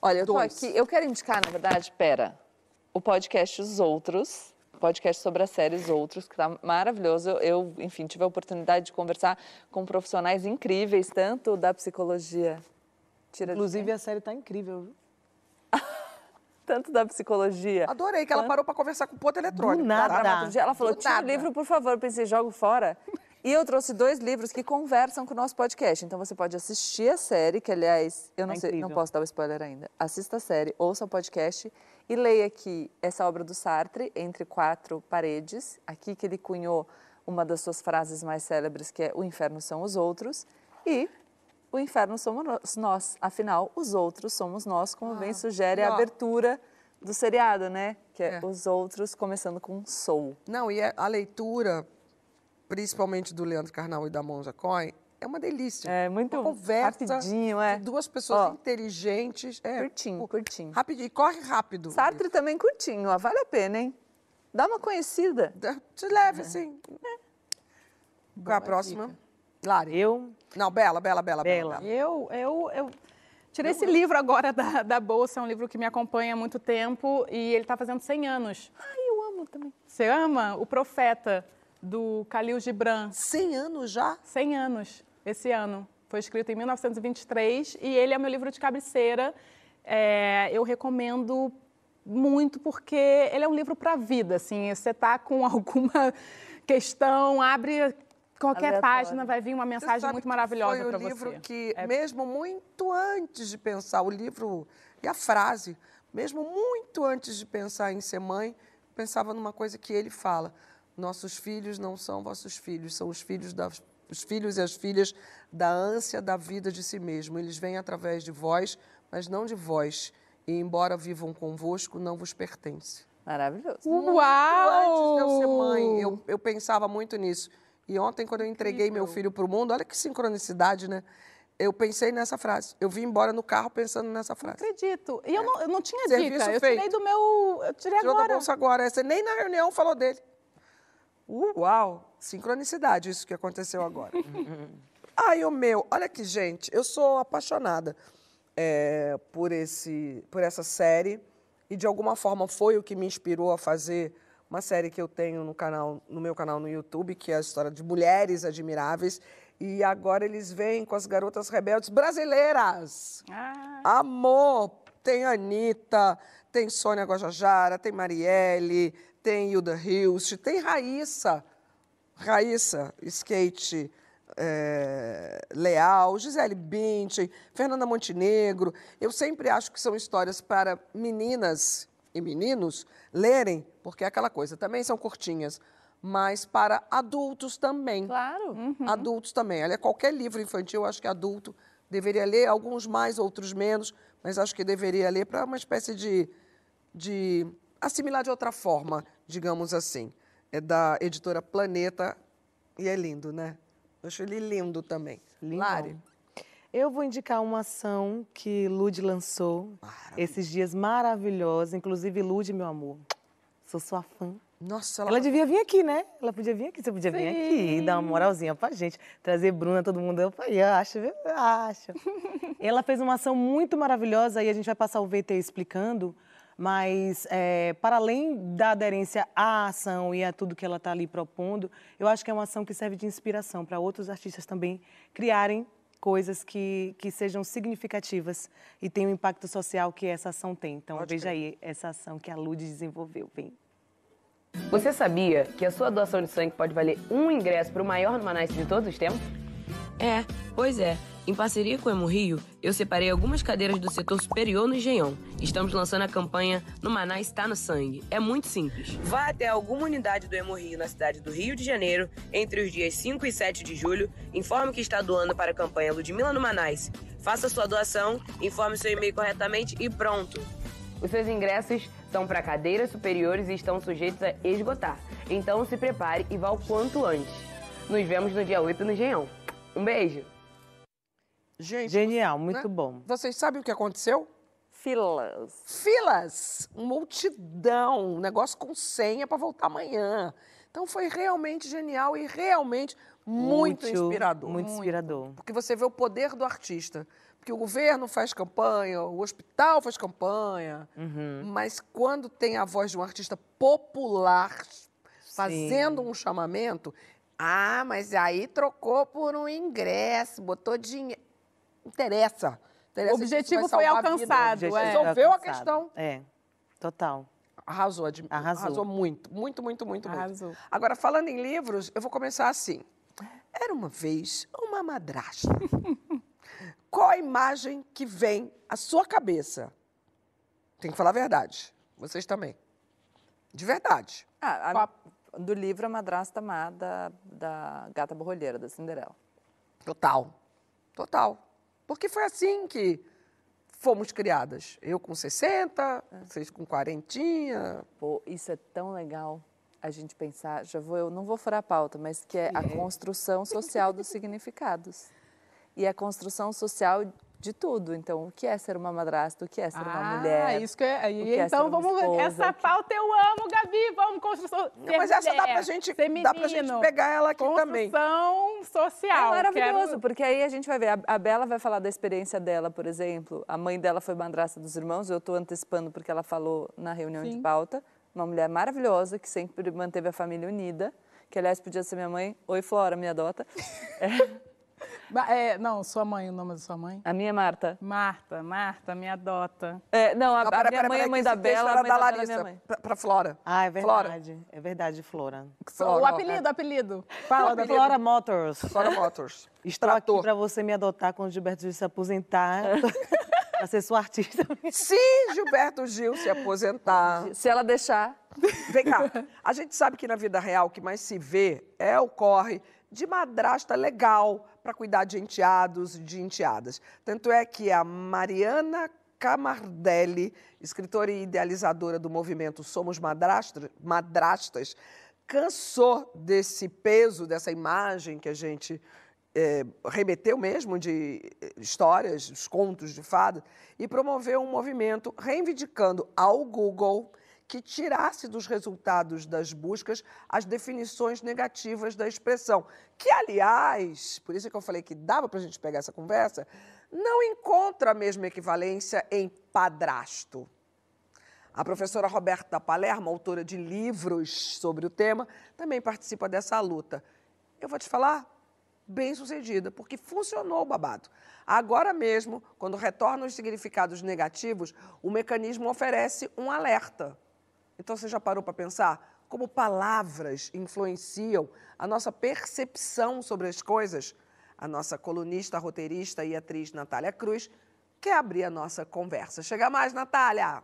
Olha, eu tô aqui, eu quero indicar, na verdade, pera, o podcast Os Outros, podcast sobre as séries Outros, que tá maravilhoso. Eu, enfim, tive a oportunidade de conversar com profissionais incríveis, tanto da psicologia... Tira Inclusive, a série tá incrível, viu? tanto da psicologia. Adorei que ela parou para conversar com o ponto eletrônico. Do nada. Ela falou, tira o livro, por favor. Eu pensei, jogo fora. E eu trouxe dois livros que conversam com o nosso podcast. Então você pode assistir a série, que aliás, eu não é sei, não posso dar o spoiler ainda. Assista a série, ouça o podcast e leia aqui essa obra do Sartre, Entre Quatro Paredes, aqui que ele cunhou uma das suas frases mais célebres, que é o inferno são os outros, e o inferno somos nós. Afinal, os outros somos nós, como ah, bem sugere a abertura do seriado, né? Que é, é, os outros, começando com sou. Não, e é a leitura principalmente do Leandro Carnal e da Monja Coin, é uma delícia. É muito uma conversa rapidinho, é. duas pessoas ó, inteligentes. É, curtinho, pô, curtinho. Rapidinho, e corre rápido. Sartre também curtinho, ó, vale a pena, hein? Dá uma conhecida. Te leve, é. sim. É. Qual é a próxima? Dica. Lari. Eu? Não, Bela, Bela, Bela. Bela. Bela. Eu, eu, eu tirei eu... esse livro agora da, da bolsa, é um livro que me acompanha há muito tempo e ele está fazendo 100 anos. Ai, eu amo também. Você ama? O Profeta do Khalil Gibran. 100 anos já? 100 anos, esse ano. Foi escrito em 1923 e ele é meu livro de cabeceira. É, eu recomendo muito porque ele é um livro para a vida. Assim, você está com alguma questão, abre qualquer Aleatório. página, vai vir uma mensagem muito maravilhosa para você. Foi o livro que, é... mesmo muito antes de pensar o livro e a frase, mesmo muito antes de pensar em ser mãe, pensava numa coisa que ele fala nossos filhos não são vossos filhos, são os filhos, da, os filhos e as filhas da ânsia da vida de si mesmo. Eles vêm através de vós, mas não de vós. E embora vivam convosco, não vos pertence. Maravilhoso. Uau! Antes de eu ser mãe, eu, eu pensava muito nisso. E ontem, quando eu entreguei meu filho para o mundo, olha que sincronicidade, né? Eu pensei nessa frase. Eu vim embora no carro pensando nessa frase. Não acredito. E eu, não, eu não tinha Serviço dica. Eu feito. tirei do meu. Eu tirei Tirou agora. da bolsa agora. Você nem na reunião falou dele. Uau! Sincronicidade, isso que aconteceu agora. Ai, o meu, olha aqui, gente, eu sou apaixonada é, por, esse, por essa série e de alguma forma foi o que me inspirou a fazer uma série que eu tenho no canal, no meu canal no YouTube, que é a história de mulheres admiráveis. E agora eles vêm com as garotas rebeldes brasileiras. Ah. Amor! Tem Anitta, tem Sônia Guajajara, tem Marielle, tem Hilda Hilst, tem Raíssa, Raíssa, skate é, Leal, Gisele Bündchen, Fernanda Montenegro. Eu sempre acho que são histórias para meninas e meninos lerem, porque é aquela coisa, também são curtinhas, mas para adultos também. Claro. Uhum. Adultos também. Olha, qualquer livro infantil, eu acho que adulto deveria ler, alguns mais, outros menos, mas acho que deveria ler para uma espécie de, de assimilar de outra forma, digamos assim. É da editora Planeta e é lindo, né? Eu acho ele lindo também. Lindo. Lari. Eu vou indicar uma ação que Lude lançou Maravilha. esses dias maravilhosa. Inclusive, Lude, meu amor, sou sua fã. Nossa, ela... ela devia vir aqui, né? Ela podia vir aqui, você podia Sim. vir aqui e dar uma moralzinha pra gente, trazer Bruna, todo mundo. Eu falei, acho, eu acho. ela fez uma ação muito maravilhosa e a gente vai passar o VT explicando mas, é, para além da aderência à ação e a tudo que ela está ali propondo, eu acho que é uma ação que serve de inspiração para outros artistas também criarem coisas que, que sejam significativas e tenham o impacto social que essa ação tem. Então, Pode veja aí essa ação que a Lud desenvolveu. Vem. Você sabia que a sua doação de sangue pode valer um ingresso para o maior Numanice de todos os tempos? É, pois é. Em parceria com o Emo Rio, eu separei algumas cadeiras do setor superior no Engenhão. Estamos lançando a campanha No Maná Está no Sangue. É muito simples. Vá até alguma unidade do Emo Rio na cidade do Rio de Janeiro entre os dias 5 e 7 de julho. Informe que está doando para a campanha Ludmilla no Manais. Faça sua doação, informe seu e-mail corretamente e pronto. Os seus ingressos são para cadeiras superiores e estão sujeitos a esgotar. Então se prepare e vá o quanto antes. Nos vemos no dia 8 no Engenhão. Um beijo! Gente, Genial, muito né? bom. Vocês sabem o que aconteceu? Filas. Filas, multidão, um negócio com senha para voltar amanhã. Então foi realmente genial e realmente muito, Útil, inspirador. Muito inspirador. Porque você vê o poder do artista. Porque o governo faz campanha, o hospital faz campanha, Uhum. mas quando tem a voz de um artista popular fazendo um chamamento, ah, mas aí trocou por um ingresso, botou dinheiro. Interessa. Interessa O objetivo foi a alcançado, vida. é. Resolveu a Alcançado. questão. É, total. Arrasou, Admi- Arrasou. arrasou muito, muito, muito, muito, muito. Arrasou. Agora, falando em livros, eu vou começar assim. Era uma vez uma madrasta. Qual a imagem que vem à sua cabeça? Tem que falar a verdade. Vocês também. De verdade. Ah, a- do livro A Madrasta Má, da, da Gata Borrolheira, da Cinderela. Total. Total. Porque foi assim que fomos criadas. Eu com 60, vocês com quarentinha. Pô, isso é tão legal a gente pensar, já vou, eu não vou furar a pauta, mas que é a construção social dos significados. E a construção social de tudo. Então, o que é ser uma madrasta? O que é ser uma mulher? Ah, isso que é. aí, é então vamos ver. esposa, Essa pauta eu amo, Gabi. Vamos, construção. Não, mas essa dá pra gente- dá pra gente pegar ela aqui também. Construção É social. maravilhoso, Quero- porque aí a gente vai ver. A, a Bela vai falar da experiência dela, por exemplo. A mãe dela foi madrasta dos irmãos, eu estou antecipando porque ela falou na reunião de Sim. pauta. Uma mulher maravilhosa que sempre manteve a família unida. Que, aliás, podia ser minha mãe. Oi, Flora, me adota. Ba- é, não, sua mãe, o nome da sua mãe? A minha é Marta. Marta, Marta, me adota. É, não, a, Não, a pera, minha pera, mãe é mãe da Bela, a era mãe da da Bela é minha Larissa. mãe. Pra, pra Flora. Ah, é Flora. verdade. É verdade, Flora. Flora, o apelido, é- apelido. Fala da Flora Motors. Flora Motors. Estou aqui para você me adotar quando o Gilberto Gil se aposentar. para ser sua artista. Se Gilberto Gil se aposentar. Se ela deixar. Vem cá. A gente sabe que na vida real o que mais se vê é o corre de madrasta legal para cuidar de enteados e de enteadas. Tanto é que a Mariana Camardelli, escritora e idealizadora do movimento Somos Madrastra- Madrastas, cansou desse peso, dessa imagem que a gente eh, remeteu mesmo de eh, histórias, os contos de fada, e promoveu um movimento reivindicando ao Google que tirasse dos resultados das buscas as definições negativas da expressão. Que, aliás, por isso é que eu falei que dava para a gente pegar essa conversa, não encontra a mesma equivalência em padrasto. A professora Roberta Palermo, autora de livros sobre o tema, também participa dessa luta. Eu vou te falar, bem sucedida, porque funcionou o babado. Agora mesmo, quando retornam os significados negativos, o mecanismo oferece um alerta. Então você já parou para pensar como palavras influenciam a nossa percepção sobre as coisas? A nossa colunista, roteirista e atriz Natália Cruz quer abrir a nossa conversa. Chega mais, Natália!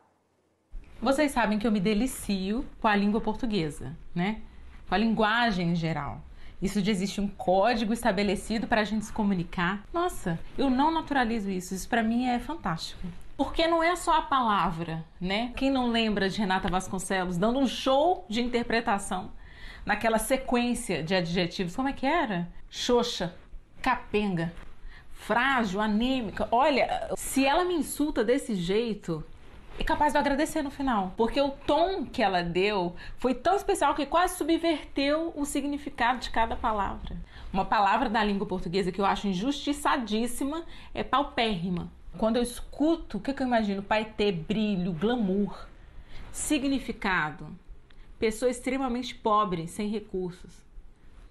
Vocês sabem que eu me delicio com a língua portuguesa, né? Com a linguagem em geral. Isso de existe um código estabelecido para a gente se comunicar. Nossa, eu não naturalizo isso. Isso para mim é fantástico. Porque não é só a palavra, né? Quem não lembra de Renata Vasconcelos dando um show de interpretação naquela sequência de adjetivos? Como é que era? Xoxa, capenga, frágil, anêmica. Olha, se ela me insulta desse jeito, é capaz de eu agradecer no final. Porque o tom que ela deu foi tão especial que quase subverteu o significado de cada palavra. Uma palavra da língua portuguesa que eu acho injustiçadíssima é paupérrima. Quando eu escuto, o que, que eu imagino? Paetê, brilho, glamour, significado. Pessoa extremamente pobre, sem recursos.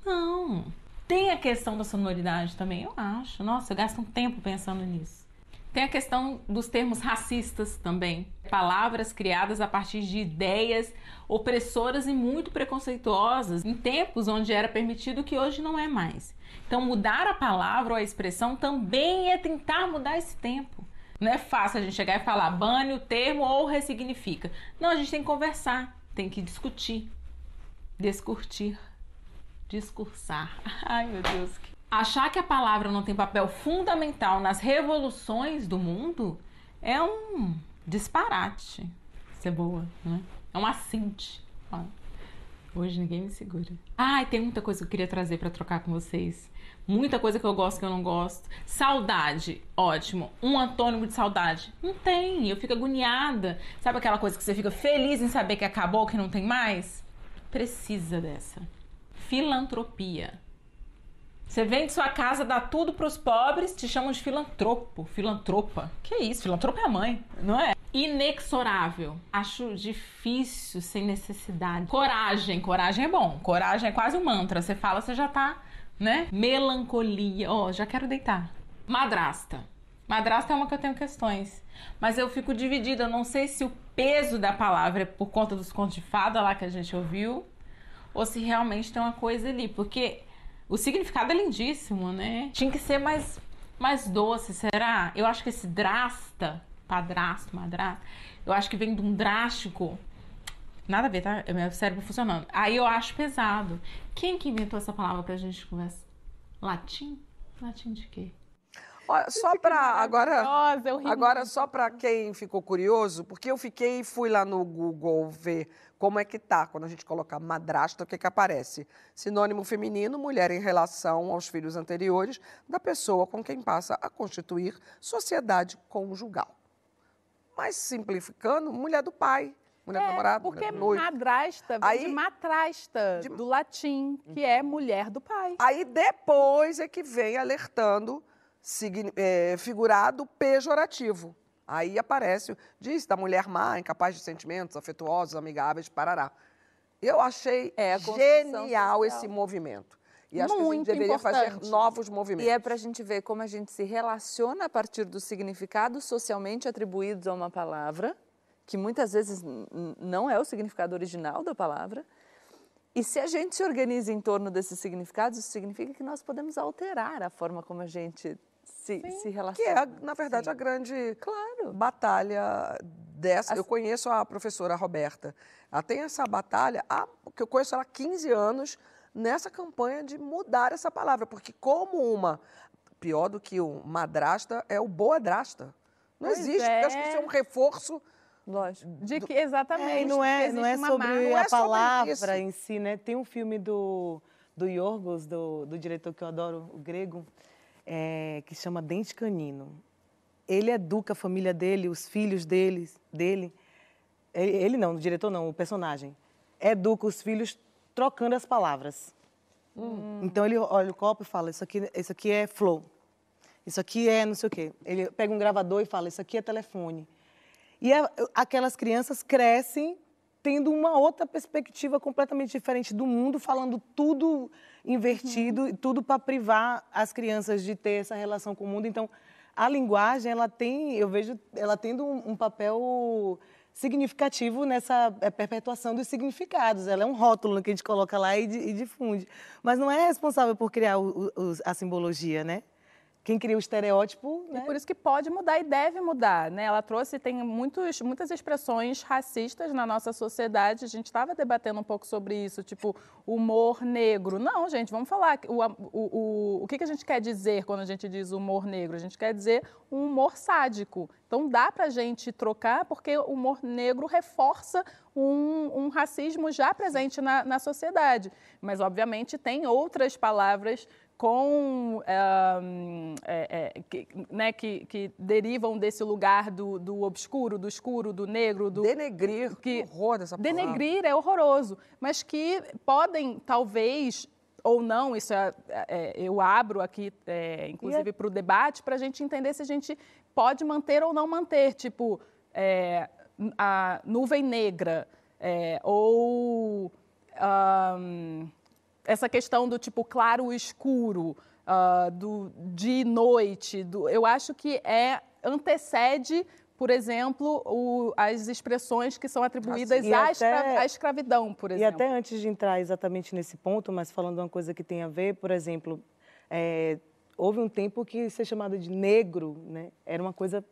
Não. Tem a questão da sonoridade também, eu acho. Nossa, eu gasto um tempo pensando nisso. Tem a questão dos termos racistas também. palavras criadas a partir de ideias opressoras e muito preconceituosas em tempos onde era permitido que hoje não é mais. Então, mudar a palavra ou a expressão também é tentar mudar esse tempo. Não é fácil a gente chegar e falar bane o termo ou ressignifica. Não, a gente tem que conversar, tem que discutir, discutir, discursar. Ai, meu Deus. Achar que a palavra não tem papel fundamental nas revoluções do mundo é um disparate. Ser boa, né? É um assinte. Hoje ninguém me segura. Ai, tem muita coisa que eu queria trazer para trocar com vocês. Muita coisa que eu gosto que eu não gosto. Saudade, ótimo. Um antônimo de saudade? Não tem. Eu fico agoniada. Sabe aquela coisa que você fica feliz em saber que acabou, que não tem mais? Precisa dessa. Filantropia. Você vende sua casa, dá tudo para os pobres, te chamam de filantropo, filantropa. Que isso? Filantropa é a mãe, não é? Inexorável. Acho difícil sem necessidade. Coragem, coragem é bom. Coragem é quase um mantra. Você fala, você já tá, né? Melancolia. Ó, oh, já quero deitar. Madrasta. Madrasta é uma que eu tenho questões. Mas eu fico dividida. Eu não sei se o peso da palavra é por conta dos contos de fada lá que a gente ouviu. Ou se realmente tem uma coisa ali. Porque o significado é lindíssimo, né? Tinha que ser mais, mais doce, será? Eu acho que esse drasta, padrasto, madrasto, eu acho que vem de um drástico. Nada a ver, tá? É meu cérebro funcionando. Aí eu acho pesado. Quem que inventou essa palavra pra gente conversar? Latim? Latim de quê? Olha, só para agora, agora só para quem ficou curioso, porque eu fiquei e fui lá no Google ver como é que tá quando a gente coloca madrasta, o que que aparece? Sinônimo feminino, mulher em relação aos filhos anteriores da pessoa com quem passa a constituir sociedade conjugal. Mas simplificando, mulher do pai, mulher é, do namorado, porque mulher do noivo. madrasta vem Aí- de matrasta, de- do latim, que é mulher do pai. Aí depois é que vem alertando signi- é, figurado pejorativo. Aí aparece, o- diz da mulher má, incapaz de sentimentos, afetuosos, amigáveis, parará. Eu achei É genial social. esse movimento. E acho que a Muito gente deveria fazer importante. novos E movimentos. é para a gente ver como a gente se relaciona a partir dos significados socialmente atribuídos a uma palavra, que muitas vezes não é o significado original da palavra. E se a gente se organiza em torno desses significados, isso significa que nós podemos alterar a forma como a gente se, se Que é, na verdade, a grande batalha dessa. Eu conheço a professora Roberta. Ela tem essa batalha, há- que eu conheço ela há 15 anos, nessa campanha de mudar essa palavra. Porque como uma, pior do que o madrasta, é o boadrasta. Não Pois existe, porque eu acho que é. isso é um reforço. Lógico. De que exatamente. É, e não é, não é sobre. Não a é sobre palavra isso. em si, né? Tem um filme do, do Yorgos, do, do diretor que eu adoro, o grego, é, que chama Dente Canino. Ele educa a família dele, os filhos deles, dele. Ele, ele não, o diretor não, o personagem. Educa os filhos trocando as palavras. Então ele olha o copo e fala: Isso aqui, isso aqui é flor. Isso aqui é não sei o quê. Ele pega um gravador e fala: Isso aqui é telefone. E a- aquelas crianças crescem tendo uma outra perspectiva completamente diferente do mundo, falando tudo invertido, e tudo para privar as crianças de ter essa relação com o mundo. Então, a linguagem, ela tem, eu vejo ela tendo um, um papel significativo nessa eh, perpetuação dos significados. Ela é um rótulo que a gente coloca lá e, e difunde. Mas não é responsável por criar o- o- a simbologia, né? Quem cria o estereótipo, E né? por isso que pode mudar e deve mudar, né? Ela trouxe, tem muitos, muitas expressões racistas na nossa sociedade. A gente estava debatendo um pouco sobre isso, tipo humor negro. Não, gente, vamos falar. O, o, o, o que, que a gente quer dizer quando a gente diz humor negro? A gente quer dizer um humor sádico. Então dá pra gente trocar, porque o humor negro reforça um, um racismo já presente na, na sociedade. Mas, obviamente, tem outras palavras com hum, é, é, que, né, que, que derivam desse lugar do, do obscuro, do escuro, do negro, do Denegrir, que horror dessa palavra. denegrir é horroroso, mas que podem talvez ou não, isso é, é, eu abro aqui, é, inclusive para o debate, para a gente entender se a gente pode manter ou não manter, tipo é, a nuvem negra é, ou ahn, essa questão do tipo claro e escuro, ah, do de noite, do, eu acho que é antecede por exemplo, o, as expressões que são atribuídas à, até, à, escravidão, por exemplo. E até antes de entrar exatamente nesse ponto, mas falando uma coisa que tem a ver, por exemplo, é, houve um tempo que ser chamado de negro né, era uma coisa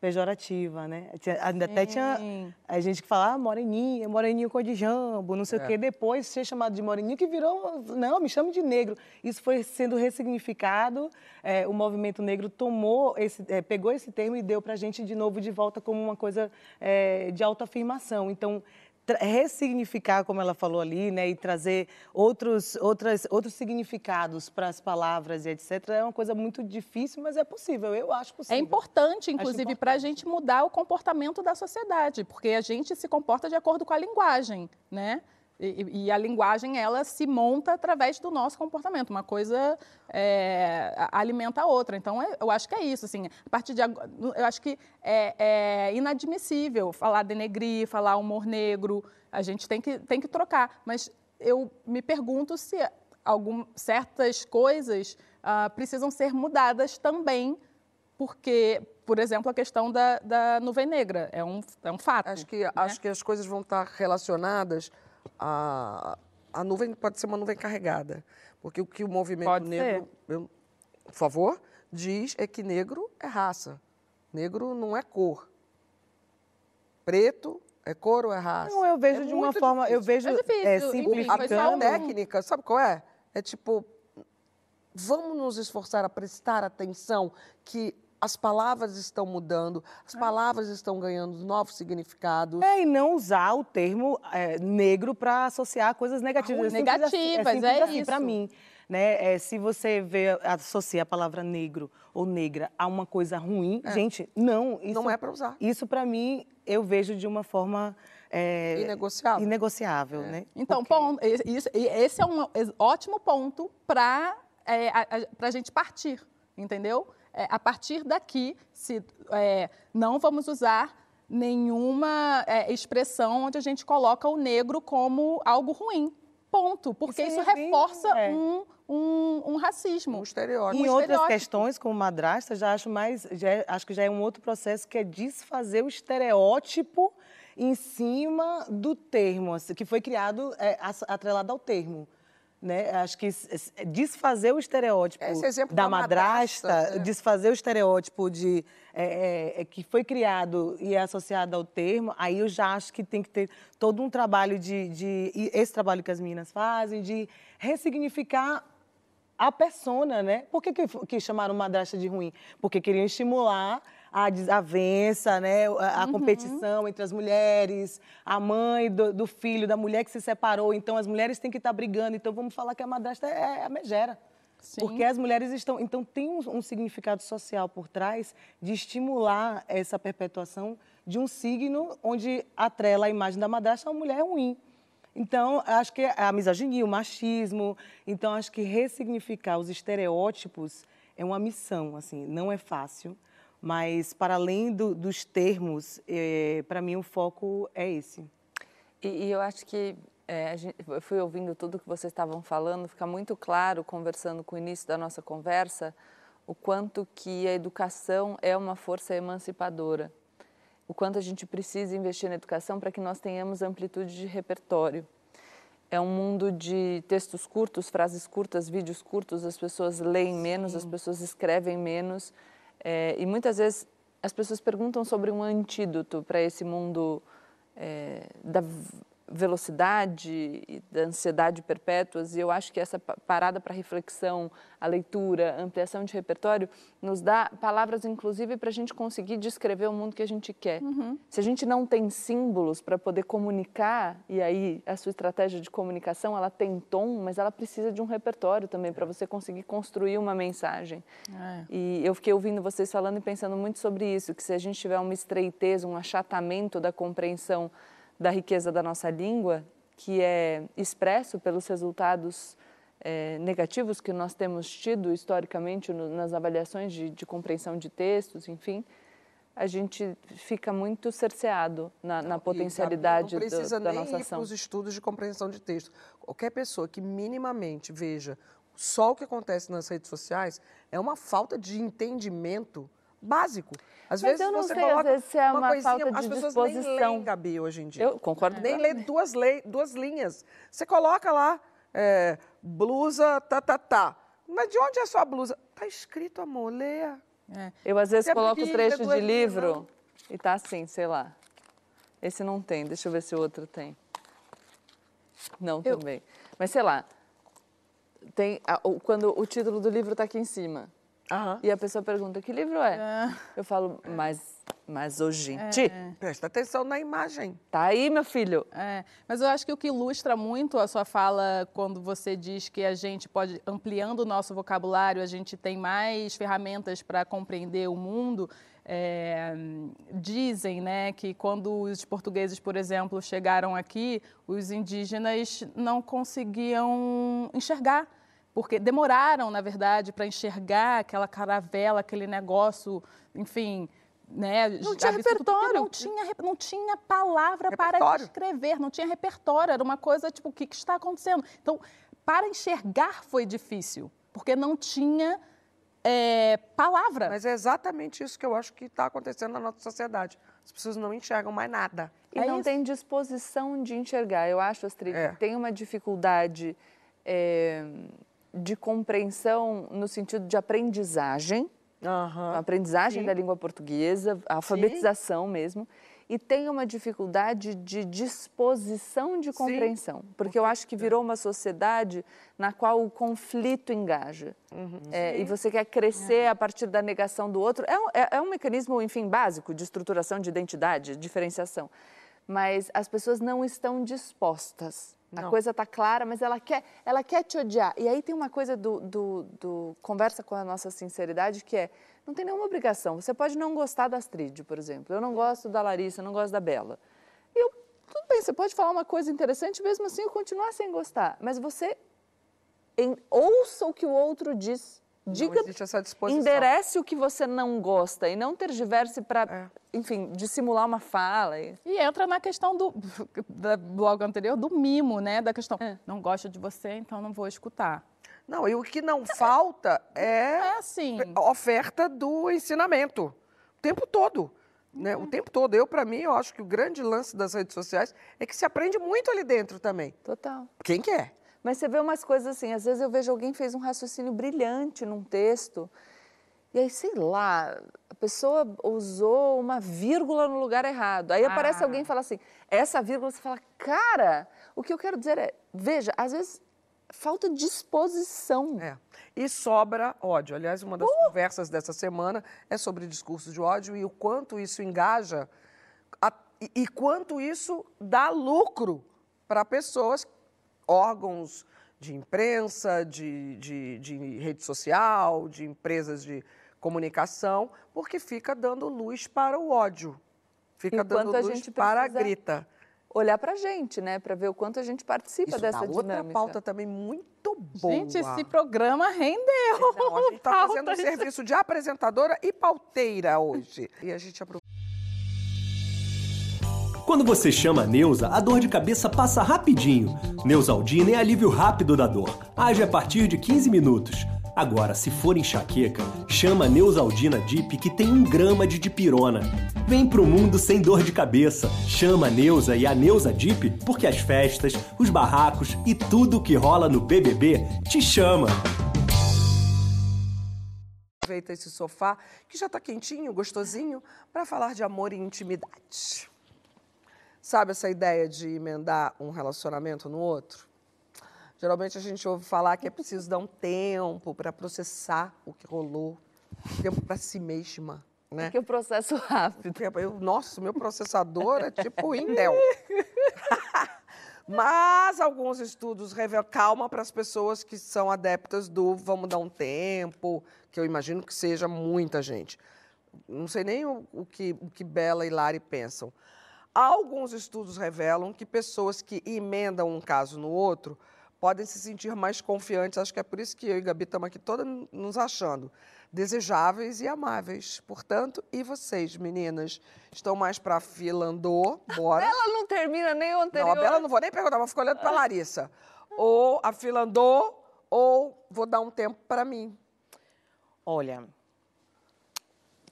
pejorativa, né? Ainda até tinha a gente que falava ah, moreninha, moreninho cor de jambo, não sei é. o quê. Depois ser chamado de moreninho que virou, não, me chame de negro. Isso foi sendo ressignificado. É, o movimento negro tomou esse, é, pegou esse termo e deu para a gente de novo de volta como uma coisa é, de autoafirmação. Então ressignificar, como ela falou ali, né, e trazer outros, outras, outros significados para as palavras e etc., é uma coisa muito difícil, mas é possível, eu acho possível. É importante, inclusive, para a gente mudar o comportamento da sociedade, porque a gente se comporta de acordo com a linguagem, né? E, e, a linguagem, ela se monta através do nosso comportamento. Uma coisa é, alimenta a outra. Então, é, eu acho que é isso. Assim, a partir de agora, eu acho que é, é, inadmissível falar denegrir, falar humor negro. A gente tem que, tem que trocar. Mas eu me pergunto se algum, certas coisas uh, precisam ser mudadas também, porque, por exemplo, a questão da, da nuvem negra é um, é um fato. Acho que, né? acho que as coisas vão estar relacionadas a, a nuvem pode ser uma nuvem carregada. Porque o que o movimento pode negro, eu, por favor, diz é que negro é raça. Negro não é cor. Preto é cor ou é raça? Não, eu vejo é de uma forma, difícil. eu vejo é, difícil. é simplificando. A técnica, sabe qual é? É tipo, vamos nos esforçar a prestar atenção que as palavras estão mudando, as é. palavras estão ganhando novos significados. É, e não usar o termo é, negro para associar coisas negativas. Ah, negativas, assim, é, é assim, isso. Para mim, né? É, se você vê, associa a palavra negro ou negra a uma coisa ruim, é. gente, não. Isso, não é para usar. Isso, para mim, eu vejo de uma forma... É, inegociável. Inegociável, né? Então, Porque... ponto, esse, esse é um ótimo ponto para é, a, a, a gente partir, entendeu? É, a partir daqui, se, é, não vamos usar nenhuma é, expressão onde a gente coloca o negro como algo ruim. Ponto. Porque isso, isso reforça é. um, um, um, racismo. Um estereótipo. Em um outras questões, como madrasta, já acho mais. Já, é, acho que já é um outro processo que é desfazer o estereótipo em cima do termo, assim, que foi criado é, atrelado ao termo. Né? Acho que desfazer o estereótipo da, madrasta, madrasta é. desfazer o estereótipo de, é, é, é, que foi criado e é associado ao termo, aí eu já acho que tem que ter todo um trabalho de, de esse trabalho que as meninas fazem, de ressignificar a persona, né? Por que, que, que chamaram madrasta de ruim? Porque queriam estimular a desavença, né? a, a uhum. competição entre as mulheres, a mãe do, do, filho, da mulher que se separou. Então, as mulheres têm que estar brigando. Então, vamos falar que a madrasta é, é a megera. Sim. Porque as mulheres estão. Então, tem um, um, significado social por trás de estimular essa perpetuação de um signo onde atrela a imagem da madrasta a uma mulher ruim. Então, acho que a misoginia, o machismo. Então, acho que ressignificar os estereótipos é uma missão, assim, não é fácil. Mas, para além do, dos termos, é, para mim o foco é esse. E, e eu acho que é, gente, eu fui ouvindo tudo que vocês estavam falando, fica muito claro, conversando com o início da nossa conversa, o quanto que a educação é uma força emancipadora. O quanto a gente precisa investir na educação para que nós tenhamos amplitude de repertório. É um mundo de textos curtos, frases curtas, vídeos curtos, as pessoas leem menos, Sim. as pessoas escrevem menos. É, e muitas vezes as pessoas perguntam sobre um antídoto para esse mundo é, da velocidade e da ansiedade perpétuas, e eu acho que essa parada para reflexão, a leitura, a ampliação de repertório, nos dá palavras, inclusive, para a gente conseguir descrever o mundo que a gente quer. Uhum. Se a gente não tem símbolos para poder comunicar, e aí a sua estratégia de comunicação, ela tem tom, mas ela precisa de um repertório também para você conseguir construir uma mensagem. É. E eu fiquei ouvindo vocês falando e pensando muito sobre isso, que se a gente tiver uma estreiteza, um achatamento da compreensão da riqueza da nossa língua, que é expresso pelos resultados é, negativos que nós temos tido historicamente no, nas avaliações de, de, compreensão de textos, enfim, a gente fica muito cerceado na, na potencialidade não precisa do, da nem nossa ir ação. os estudos de compreensão de texto. Qualquer pessoa que minimamente veja só o que acontece nas redes sociais é uma falta de entendimento básico. Às Mas vezes eu não você sei, coloca às vezes, se é uma coisinha, falta de as pessoas nem disposição. leem, Gabi, hoje em dia. Eu concordo Nem lê duas, lei, duas linhas. Você coloca lá, é, blusa, tá, tá, tá. Mas de onde é a sua blusa? Tá escrito, amor, leia. Eu às vezes Você é coloco preguiça, trecho de livro não. e tá assim, sei lá. Esse não tem, deixa eu ver se o outro tem. Não, também. Mas sei lá, tem a- o- quando o título do livro tá aqui em cima. E a pessoa pergunta, que livro é? Eu falo, mas, mas ô gente, Presta atenção na imagem. tá aí, meu filho. É, mas eu acho que o que ilustra muito a sua fala quando você diz que a gente pode, ampliando o nosso vocabulário, a gente tem mais ferramentas para compreender o mundo. é, dizem né, que quando os portugueses, por exemplo, chegaram aqui, os indígenas não conseguiam enxergar. Porque demoraram, na verdade, para enxergar aquela caravela, aquele negócio, enfim, né? Não tinha repertório. Não tinha, não tinha palavra para Repertório. escrever, não tinha repertório, era uma coisa tipo, o que, que está acontecendo? Então, para enxergar foi difícil, porque não tinha é, palavra. Mas é exatamente isso que eu acho que está acontecendo na nossa sociedade. As pessoas não enxergam mais nada. E não tem disposição de enxergar. Eu acho, Astrid, É. que tem uma dificuldade é, de compreensão no sentido de aprendizagem, a aprendizagem Sim. da língua portuguesa, alfabetização mesmo, e tem uma dificuldade de disposição de compreensão, porque eu acho que virou uma sociedade na qual o conflito engaja. É, e você quer crescer a partir da negação do outro. É é- é um mecanismo, enfim, básico de estruturação de identidade, diferenciação. Mas as pessoas não estão dispostas. A Não. coisa está clara, mas ela quer, ela quer te odiar. E aí tem uma coisa do, do, do conversa com a nossa sinceridade que é, não tem nenhuma obrigação. Você pode não gostar da Astrid, por exemplo. Eu não gosto da Larissa, eu não gosto da Bela. E eu, tudo bem, você pode falar uma coisa interessante, mesmo assim eu continuar sem gostar. Mas você em- ouça o que o outro diz. Diga, enderece o que você não gosta e não tergiverse para, É. enfim, dissimular uma fala. E... E entra na questão do da bloco anterior do mimo, né? Da questão, É. não gosto de você, então não vou escutar. Não, e o que não falta é, assim. a oferta do ensinamento. O tempo todo. Né? O tempo todo. Eu, para mim, eu acho que o grande lance das redes sociais é que se aprende muito ali dentro também. Total. Quem quer? Mas você vê umas coisas assim, às vezes eu vejo alguém fez um raciocínio brilhante num texto, e aí, sei lá, a pessoa usou uma vírgula no lugar errado. Aí aparece Ah. alguém e fala assim, essa vírgula, você fala, cara, o que eu quero dizer é, veja, às vezes falta disposição. É. E sobra ódio. Aliás, uma das conversas dessa semana é sobre discurso de ódio e o quanto isso engaja a- e, e quanto isso dá lucro para pessoas, órgãos de imprensa, de, de, de rede social, de empresas de comunicação, porque fica dando luz para o ódio. Fica Enquanto dando a luz gente para a grita. Olhar pra gente, né, Pra ver o quanto a gente participa Isso dessa dá outra dinâmica. pauta também muito boa. Gente, esse programa rendeu. Não, a gente está fazendo um serviço de apresentadora e pauteira hoje. E a gente apro- Quando você chama a Neuza, a dor de cabeça passa rapidinho. Neusaldina é alívio rápido da dor. Age a partir de 15 minutos. Agora, se for enxaqueca, chama Neusaldina Dip que tem um grama de dipirona. Vem pro mundo sem dor de cabeça. Chama a Neuza e a Neuza Dip porque as festas, os barracos e tudo que rola no BBB te chama. aproveita esse sofá, que já está quentinho, gostosinho, para falar de amor e intimidade. Sabe essa ideia de emendar um relacionamento no outro? Geralmente a gente ouve falar que é preciso dar um tempo para processar o que rolou, tempo para si mesma, né? Porque o processo rápido. Eu, nossa, meu processador é tipo Intel. Mas alguns estudos revelam calma para as pessoas que são adeptas do vamos dar um tempo, que eu imagino que seja muita gente. Não sei nem o, o que, o que Bela e Lari pensam. Alguns estudos revelam que pessoas que emendam um caso no outro podem se sentir mais confiantes. Acho que é por isso que eu e Gabi estamos aqui todas nos achando desejáveis e amáveis. Portanto, e vocês, meninas, estão mais para a fila andou? Bora. Ela não termina nem o anterior. Não, a Bela não vou nem perguntar, vou ficar olhando para Larissa. Ou a fila andou, ou vou dar um tempo para mim. Olha,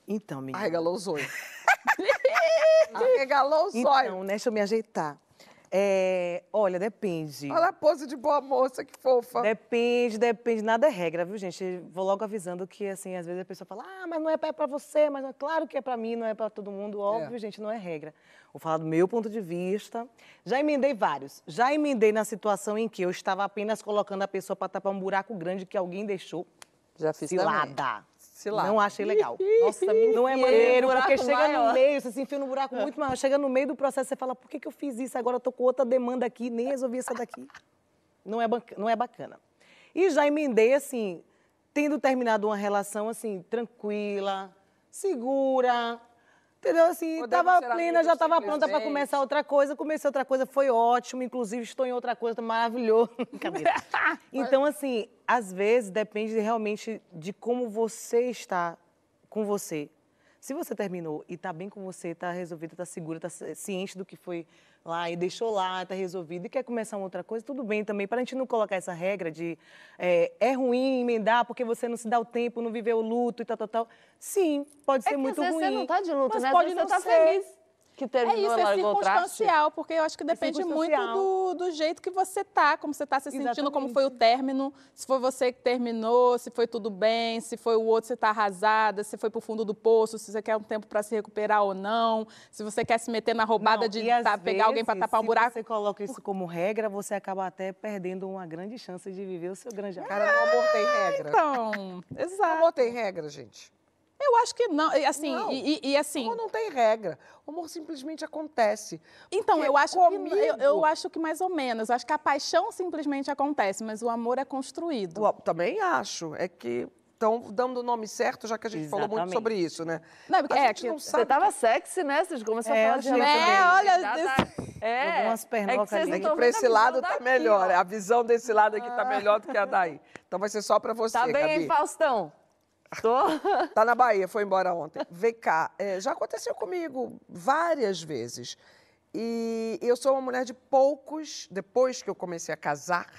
Então, menina. Arregalou os olhos. Arregalou os então, olhos. Então, deixa eu me ajeitar. É, olha, depende. Olha a pose de boa moça, que fofa. Depende, depende. Nada é regra, viu, gente? Vou logo avisando que, assim, às vezes a pessoa fala, ah, mas não é para você, mas é claro que é para mim, não é para todo mundo. Óbvio, é. gente, não é regra. Vou falar do meu ponto de vista. Já emendei vários. Já emendei na situação em que eu estava apenas colocando a pessoa para tapar um buraco grande que alguém deixou. Já fiz cilada. Também. Cilada. Não achei legal. Nossa. Não é maneiro, porque chega maior. no meio, você se enfia num buraco muito maior. Chega no meio do processo, você fala, por que, que eu fiz isso? Agora eu tô com outra demanda aqui, nem resolvi essa daqui. Não é, não é bacana. E já emendei, assim, tendo terminado uma relação, assim, tranquila, segura, Entendeu? Assim, estava plena, já estava pronta para começar outra coisa. Comecei outra coisa, foi ótimo. Inclusive, estou em outra coisa, maravilhoso. então, assim, às vezes depende realmente de como você está com você. Se você terminou e está bem com você, está resolvido, está segura, está ciente do que foi lá e deixou lá, está resolvido e quer começar uma outra coisa, tudo bem também. Para a gente não colocar essa regra de é, é, ruim emendar porque você não se dá o tempo, não viveu o luto e tal, tal, tal. Sim, pode é ser muito ruim. Você não está de luto, mas né? Pode você não tá ser. feliz que terminou, é isso, é circunstancial, porque eu acho que depende é muito do, do, jeito que você tá, como você está se sentindo, Exatamente. como foi o término, se foi você que terminou, se foi tudo bem, se foi o outro, você está arrasada, se foi para o fundo do poço, se você quer um tempo para se recuperar ou não, se você quer se meter na roubada não, de tá, vezes, pegar alguém para tapar um buraco. Se você coloca isso como regra, você acaba até perdendo uma grande chance de viver o seu grande amor. Cara, o amor tem regra. Então, exato. O amor tem regra, gente. Eu acho que não, assim, não, e, e, assim... O amor não tem regra, o amor simplesmente acontece. Então, eu acho, comigo... que, eu, eu, acho que mais ou menos, eu acho que a paixão simplesmente acontece, mas o amor é construído. Eu também acho, é que estão dando o nome certo, já que a gente Exatamente. falou muito sobre isso, né? Não, porque, é, que você tava sexy, né? Você começou é, a falar de É, olha... Tá... É, Algumas pernocas é que para esse lado tá melhor, ó. a visão desse lado aqui tá melhor do que a daí. Então vai ser só para você, Tá bem, Gabi. hein, Faustão? Tô. Tá na Bahia, foi embora ontem. Vem cá, é, já aconteceu comigo várias vezes. E eu sou uma mulher de poucos, depois que eu comecei a casar,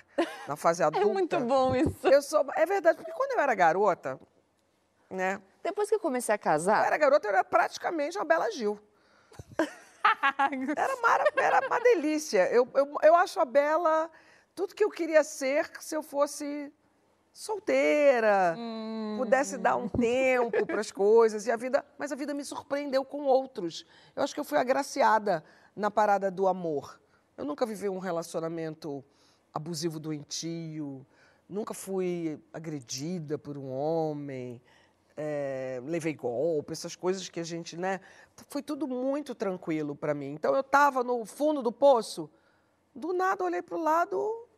na fase adulta. É muito bom isso. Eu sou, é verdade, porque quando eu era garota, né? Depois que eu comecei a casar. Eu era garota, eu era praticamente uma Bela Gil. era, mara, era uma delícia. Eu, eu, eu acho a Bela tudo que eu queria ser se eu fosse solteira, hum. pudesse dar um tempo para as coisas e a vida, mas a vida me surpreendeu com outros. Eu acho que eu fui agraciada na parada do amor. Eu nunca vivi um relacionamento abusivo doentio, nunca fui agredida por um homem, é, levei golpe, essas coisas que a gente, né? Foi tudo muito tranquilo para mim. Então eu estava no fundo do poço, do nada olhei para o lado,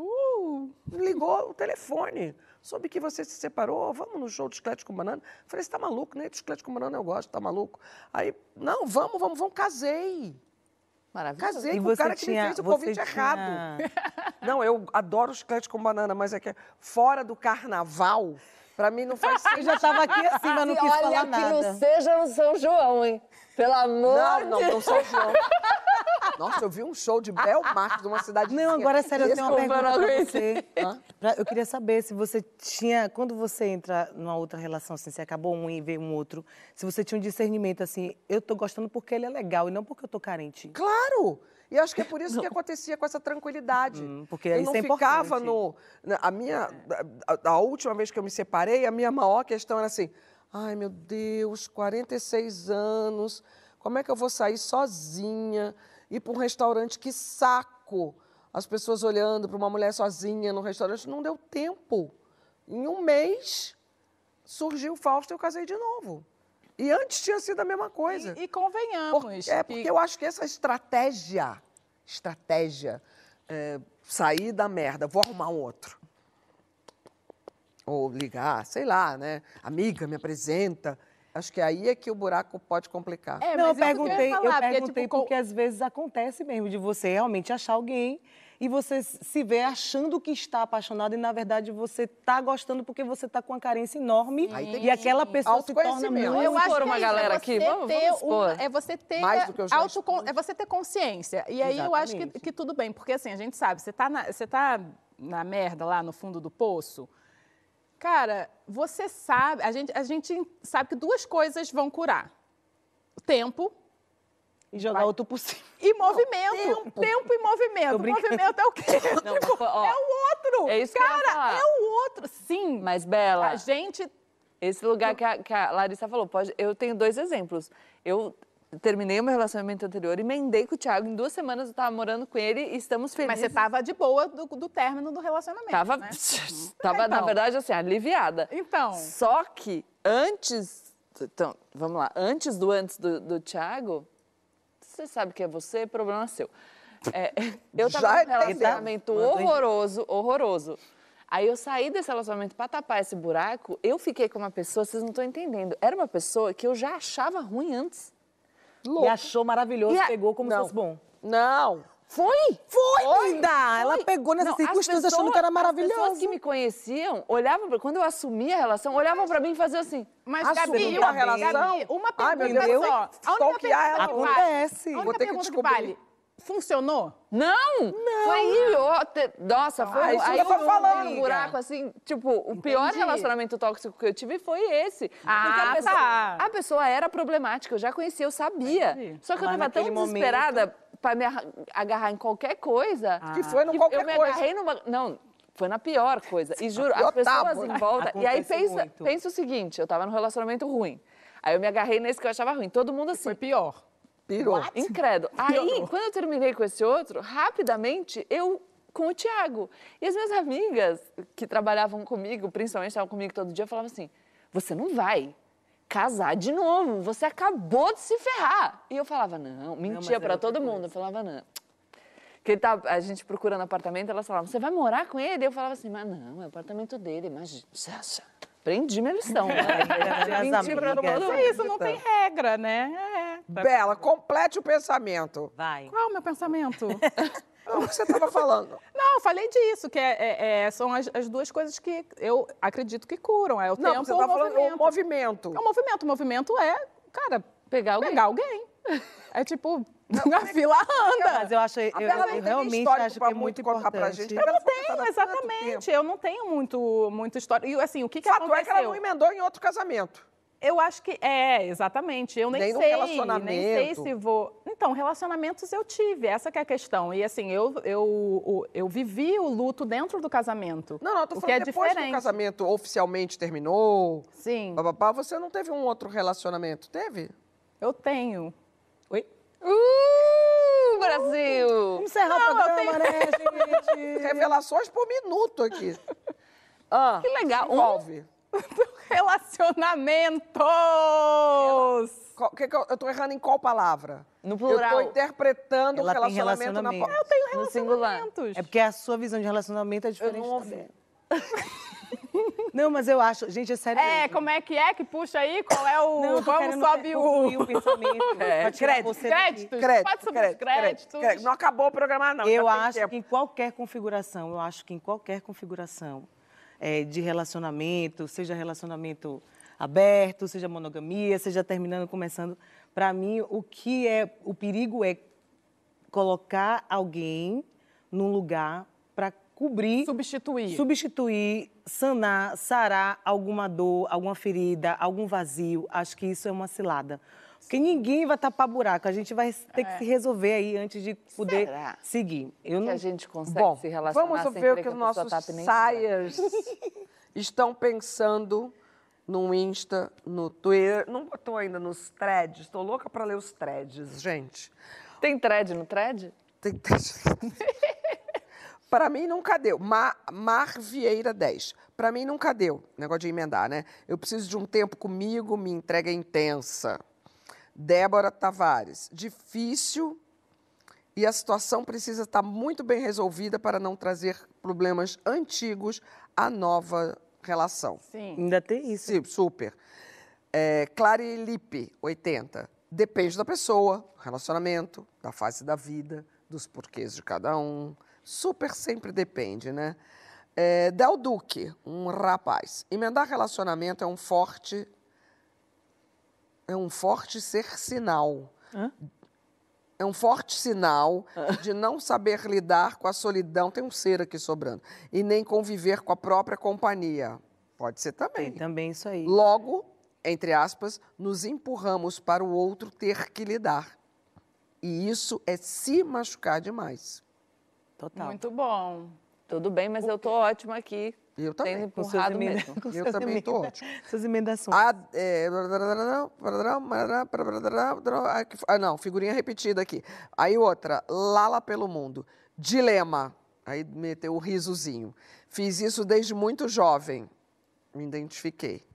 Uh, ligou o telefone. Soube que você se separou, vamos no show de chiclete com banana. Falei, você tá maluco, né? De chiclete com banana eu gosto, tá maluco? Aí, não, vamos, vamos, vamos, casei. Maravilhoso. Casei e com o cara que tinha, me fez o convite tinha... errado. Não, eu adoro chiclete com banana, mas é que fora do carnaval, pra mim não faz sentido. Eu já tava aqui assim, mas não quis Olha falar que nada. não seja o São João, hein? Pelo amor Não, de não, não São João. Nossa, eu vi um show de Belmarque, de uma cidade Não, agora sério, eu tenho uma pergunta pra você. Pra- Eu queria saber se você tinha, quando você entra numa outra relação, assim, você acabou um e veio um outro, se você tinha um discernimento assim, eu tô gostando porque ele é legal e não porque eu tô carente. Claro! E acho que é por isso que acontecia com essa tranquilidade. Hum, porque eu não é ficava no. A minha. A, a última vez que eu me separei, a minha maior questão era assim: ai meu Deus, 46 anos, como é que eu vou sair sozinha, ir para um restaurante? Que saco! As pessoas olhando para uma mulher sozinha no restaurante, não deu tempo. Em um mês, surgiu o Fausto e eu casei de novo. E antes tinha sido a mesma coisa. E, e convenhamos. Porque, é porque eu acho que essa estratégia, estratégia, é, sair da merda, vou arrumar um outro. Ou ligar, sei lá, né? Amiga, me apresenta. Acho que aí é que o buraco pode complicar. É, não, eu eu perguntei, eu, falar, porque, perguntei tipo, com- porque às vezes acontece mesmo de você realmente achar alguém e você se vê achando que está apaixonado e na verdade você está gostando porque você está com uma carência enorme e aquela pessoa se torna muito... Eu acho que uma é galera é aqui? você Vamos- ter vamos uma- é você ter Mais do que eu já expus. é você ter consciência. E aí eu acho que, Exatamente. que tudo bem, porque assim, a gente sabe, você tá, na, você tá na merda lá no fundo do poço, Cara, você sabe, a gente, a gente sabe que duas coisas vão curar: tempo. E jogar outro por cima. E movimento. tempo. tempo e movimento. Movimento é o quê? Não, tipo, ó, é o outro. É isso Cara, que eu ia falar. é o outro. Sim. Mas, Bela. A gente. Esse lugar que a, que a Larissa falou, pode, eu tenho dois exemplos. Eu terminei o meu relacionamento anterior, emendei com o Thiago. Em duas semanas eu tava morando com ele e estamos felizes. Mas você tava de boa do, do término do relacionamento. Tava, né? tava então. na verdade, assim, aliviada. Então. Só que antes. Então, vamos lá. Antes do antes do, do Thiago, você sabe que é você, problema seu. É, eu tava Já num relacionamento horroroso, horroroso. Aí eu saí desse relacionamento para tapar esse buraco, eu fiquei com uma pessoa, vocês não estão entendendo. Era uma pessoa que eu já achava ruim antes. E achou maravilhoso, E a- pegou como se Não. fosse bom. Não. Foi! Foi, linda! Ela pegou nessa Não, circunstância achando que era As pessoas maravilhoso. que me conheciam olhavam pra, quando eu assumia a relação, olhavam pra mim e faziam assim. Mas, Gabi, a relação? Gabi, uma Ai, meu pergunta Deus, só. A única pergunta ela que vale- Acontece. A única Vou ter que pergunta que descobrir. vale. Funcionou? Não! Não! Foi idiota. Nossa, foi Ah, isso aí eu tô um falando, buraco assim, tipo, o pior Entendi. relacionamento tóxico que eu tive foi esse. Ah, Porque a pessoa, tá. a pessoa era problemática, eu já conhecia, eu sabia. Entendi. Só que eu Mas tava tão naquele momento- desesperada pra me arra- agarrar em qualquer coisa. Que foi no que qualquer eu me coisa. agarrei numa. Não, foi na pior coisa. E juro, pior as pessoas em volta. E aí pensa, muito. pensa o seguinte: eu tava num relacionamento ruim. Aí eu me agarrei nesse que eu achava ruim. Todo mundo assim. Foi pior. Pirou. Incrédulo. Aí, quando eu terminei com esse outro, rapidamente eu com o Tiago. E as minhas amigas que trabalhavam comigo, principalmente estavam comigo todo dia, falavam assim: você não vai casar de novo, você acabou de se ferrar. E eu falava, não, mentia outra todo mundo. Eu falava, não. Que ele tá, a gente procurando apartamento, elas falavam, você vai morar com ele? Eu falava assim, mas não, é o apartamento dele, imagina. Aprendi minha lição. Né? Pra todo mundo. É isso, não tem regra, né? É. Bela, complete o pensamento. Vai. Qual é o meu pensamento? Não, o que você estava falando. Não, eu falei disso, que é, é- é- são as, as duas coisas que eu acredito que curam. É o Não, tempo você ou o está falando movimento. o movimento. É o movimento. O movimento é, cara, Pegar alguém. pegar alguém. É tipo, a fila anda. Mas eu acho, eu, eu realmente acho que pra é muito contar pra importante. gente. Eu não tenho, exatamente. Eu não tenho muito, muito história. E assim, o que, que Fato é aconteceu? que ela não emendou em outro casamento. Eu acho que é, exatamente. Eu nem, Nem no sei, relacionamento. nem sei se vou. Então, relacionamentos eu tive, essa que é a questão. E assim, eu, eu, eu vivi o luto dentro do casamento. Não, não, eu tô o que falando é depois que diferente. o casamento oficialmente terminou. Sim, Bababá, você não teve um outro relacionamento? Teve? eu tenho. Oi? Uh, Brasil! Vamos encerrar o programa, né, gente? Revelações por minuto aqui. Ah, Que legal. envolve. Relacionamentos! Qual- que que eu, eu tô errando em qual palavra? No Eu plural. tô interpretando Ela relacionamento, na relacionamento. palavra. Eu tenho No singular. relacionamentos. É porque a sua visão de relacionamento é Eu diferente. não ouvi. Não, mas eu acho, gente, é sério. É, mesmo. como é que é que puxa aí? Qual é o. Não, Vamos, sobe o. o pensamento. É, crédito. Créditos? Crédito, Pode subir crédito, os créditos. crédito. Não acabou o programa, não. Eu acho tempo. que em qualquer configuração, eu acho que em qualquer configuração é, de relacionamento, seja relacionamento aberto, seja monogamia, seja terminando, começando, para mim o que é o perigo é colocar alguém num lugar cobrir, Substituir. substituir, sanar, sarar alguma dor, alguma ferida, algum vazio. Acho que isso é uma cilada. Porque ninguém vai tapar buraco, a gente vai ter que se resolver aí antes de poder Será? seguir. Eu Que não a gente consegue Bom, se relacionar vamos ver o que a os nossos saias estão pensando no Insta, no Twitter. Não botou ainda nos threads. Estou louca para ler os threads, gente. Tem thread no thread? Tem Para mim nunca deu. Ma- Mar Vieira 10. Para mim nunca deu. Negócio de emendar, né? Eu preciso de um tempo comigo, minha entrega é intensa. Débora Tavares. Difícil e a situação precisa estar muito bem resolvida para não trazer problemas antigos à nova relação. Sim. ainda tem isso. Sim, super. É, Clarilipe, 80. Depende da pessoa, relacionamento, da fase da vida, dos porquês de cada um. Super sempre depende, né? É, Del Duque, um rapaz. Emendar relacionamento é um forte. É um forte ser sinal. Hã? É um forte sinal de não saber lidar com a solidão. Tem um ser aqui sobrando. E nem conviver com a própria companhia. Pode ser também. Tem também isso aí. Logo, entre aspas, nos empurramos para o outro ter que lidar. E isso é se machucar demais. Total. Muito bom. Tudo bem, mas eu tô ótima aqui. Eu também. Tendo Com seus emenda- com Eu também tô emenda- ótimo. Suas emendações. A, é, ah, não, figurinha repetida aqui. Aí outra, Lala pelo mundo. Dilema. Aí meteu o risozinho. Fiz isso desde muito jovem. Me identifiquei.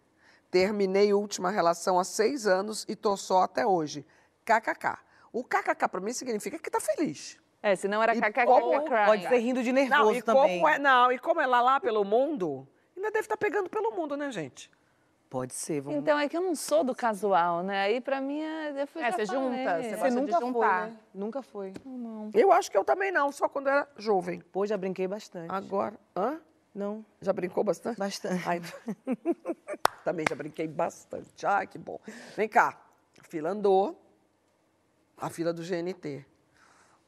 Terminei última relação há seis anos e tô só até hoje. KKK. O KKK para mim significa que tá feliz. É, senão era kkk como- crying. Pode ser rindo de nervoso Não, e também. como é, não, e como é lá lá pelo mundo, ainda deve estar pegando pelo mundo, né, gente? Pode ser, vamos... Então é que eu não sou do casual, né? Aí pra mim é. Eu É, você junta, você Você gosta de nunca foi, juntar. né? Nunca foi. Eu acho que eu também não, só quando era jovem. Pô, já brinquei bastante. Agora, hã? Não, Já brincou bastante? bastante. Ai, também já brinquei bastante. Ai, que bom. Vem cá, a fila andou, a fila do GNT.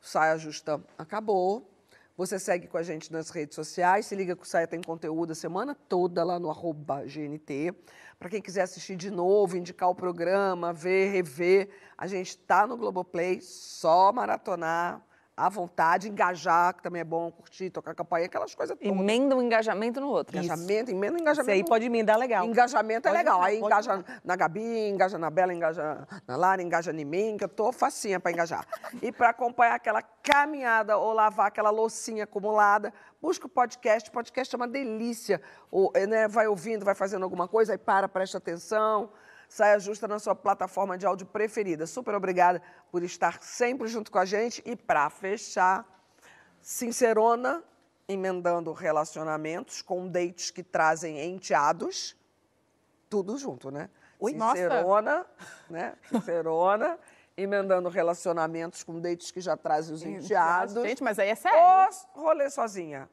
Saia Justa acabou. Você segue com a gente nas redes sociais, se liga que o Saia tem conteúdo a semana toda lá no GNT. Para quem quiser assistir de novo, indicar o programa, ver, rever, a gente está no Globoplay, só maratonar à vontade, engajar, que também é bom, curtir, tocar campainha, aquelas coisas todas. Emenda um engajamento no outro. Engajamento, emenda Isso engajamento. aí pode emendar legal. Engajamento é Pode legal. emendar, Aí pode engaja na Gabi, engaja na Bela, engaja na Lara, engaja em mim, que eu tô facinha para engajar. E para acompanhar aquela caminhada ou lavar aquela loucinha acumulada, busca o podcast. O podcast é uma delícia. O, eh, né, vai ouvindo, vai fazendo alguma coisa, aí para, presta atenção. Saia justa na sua plataforma de áudio preferida. Super obrigada por estar sempre junto com a gente. E para fechar, sincerona, emendando relacionamentos com dates que trazem enteados. Tudo junto, né? Ui, nossa. Sincerona, né? Sincerona, emendando relacionamentos com dates que já trazem os enteados. Gente, mas aí é sério. Ou rolê sozinha.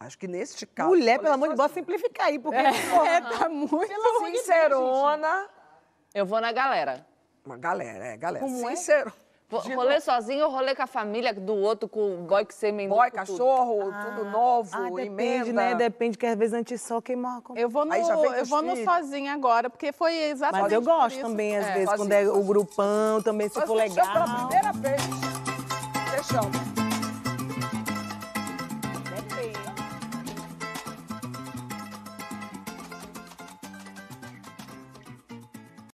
Acho que neste caso. Mulher, pelo amor de Deus, simplificar aí, porque... É, tá muito. Sincerona. Eu vou na galera. Uma galera, é, galera. Como é? Sincero. Vou- Rolê sozinho ou rolê com a família do outro, com o boy que você emendou Boy, cachorro, tudo novo, Ah, depende, emenda. né? Depende, que às vezes antes só queimar a Eu vou no, eu vou no sozinha agora, porque foi exatamente Mas eu gosto isso. também, às É. vezes, sozinho, quando é o sozinho. grupão, também, se for fechamos pela legal. primeira vez. Fechamos.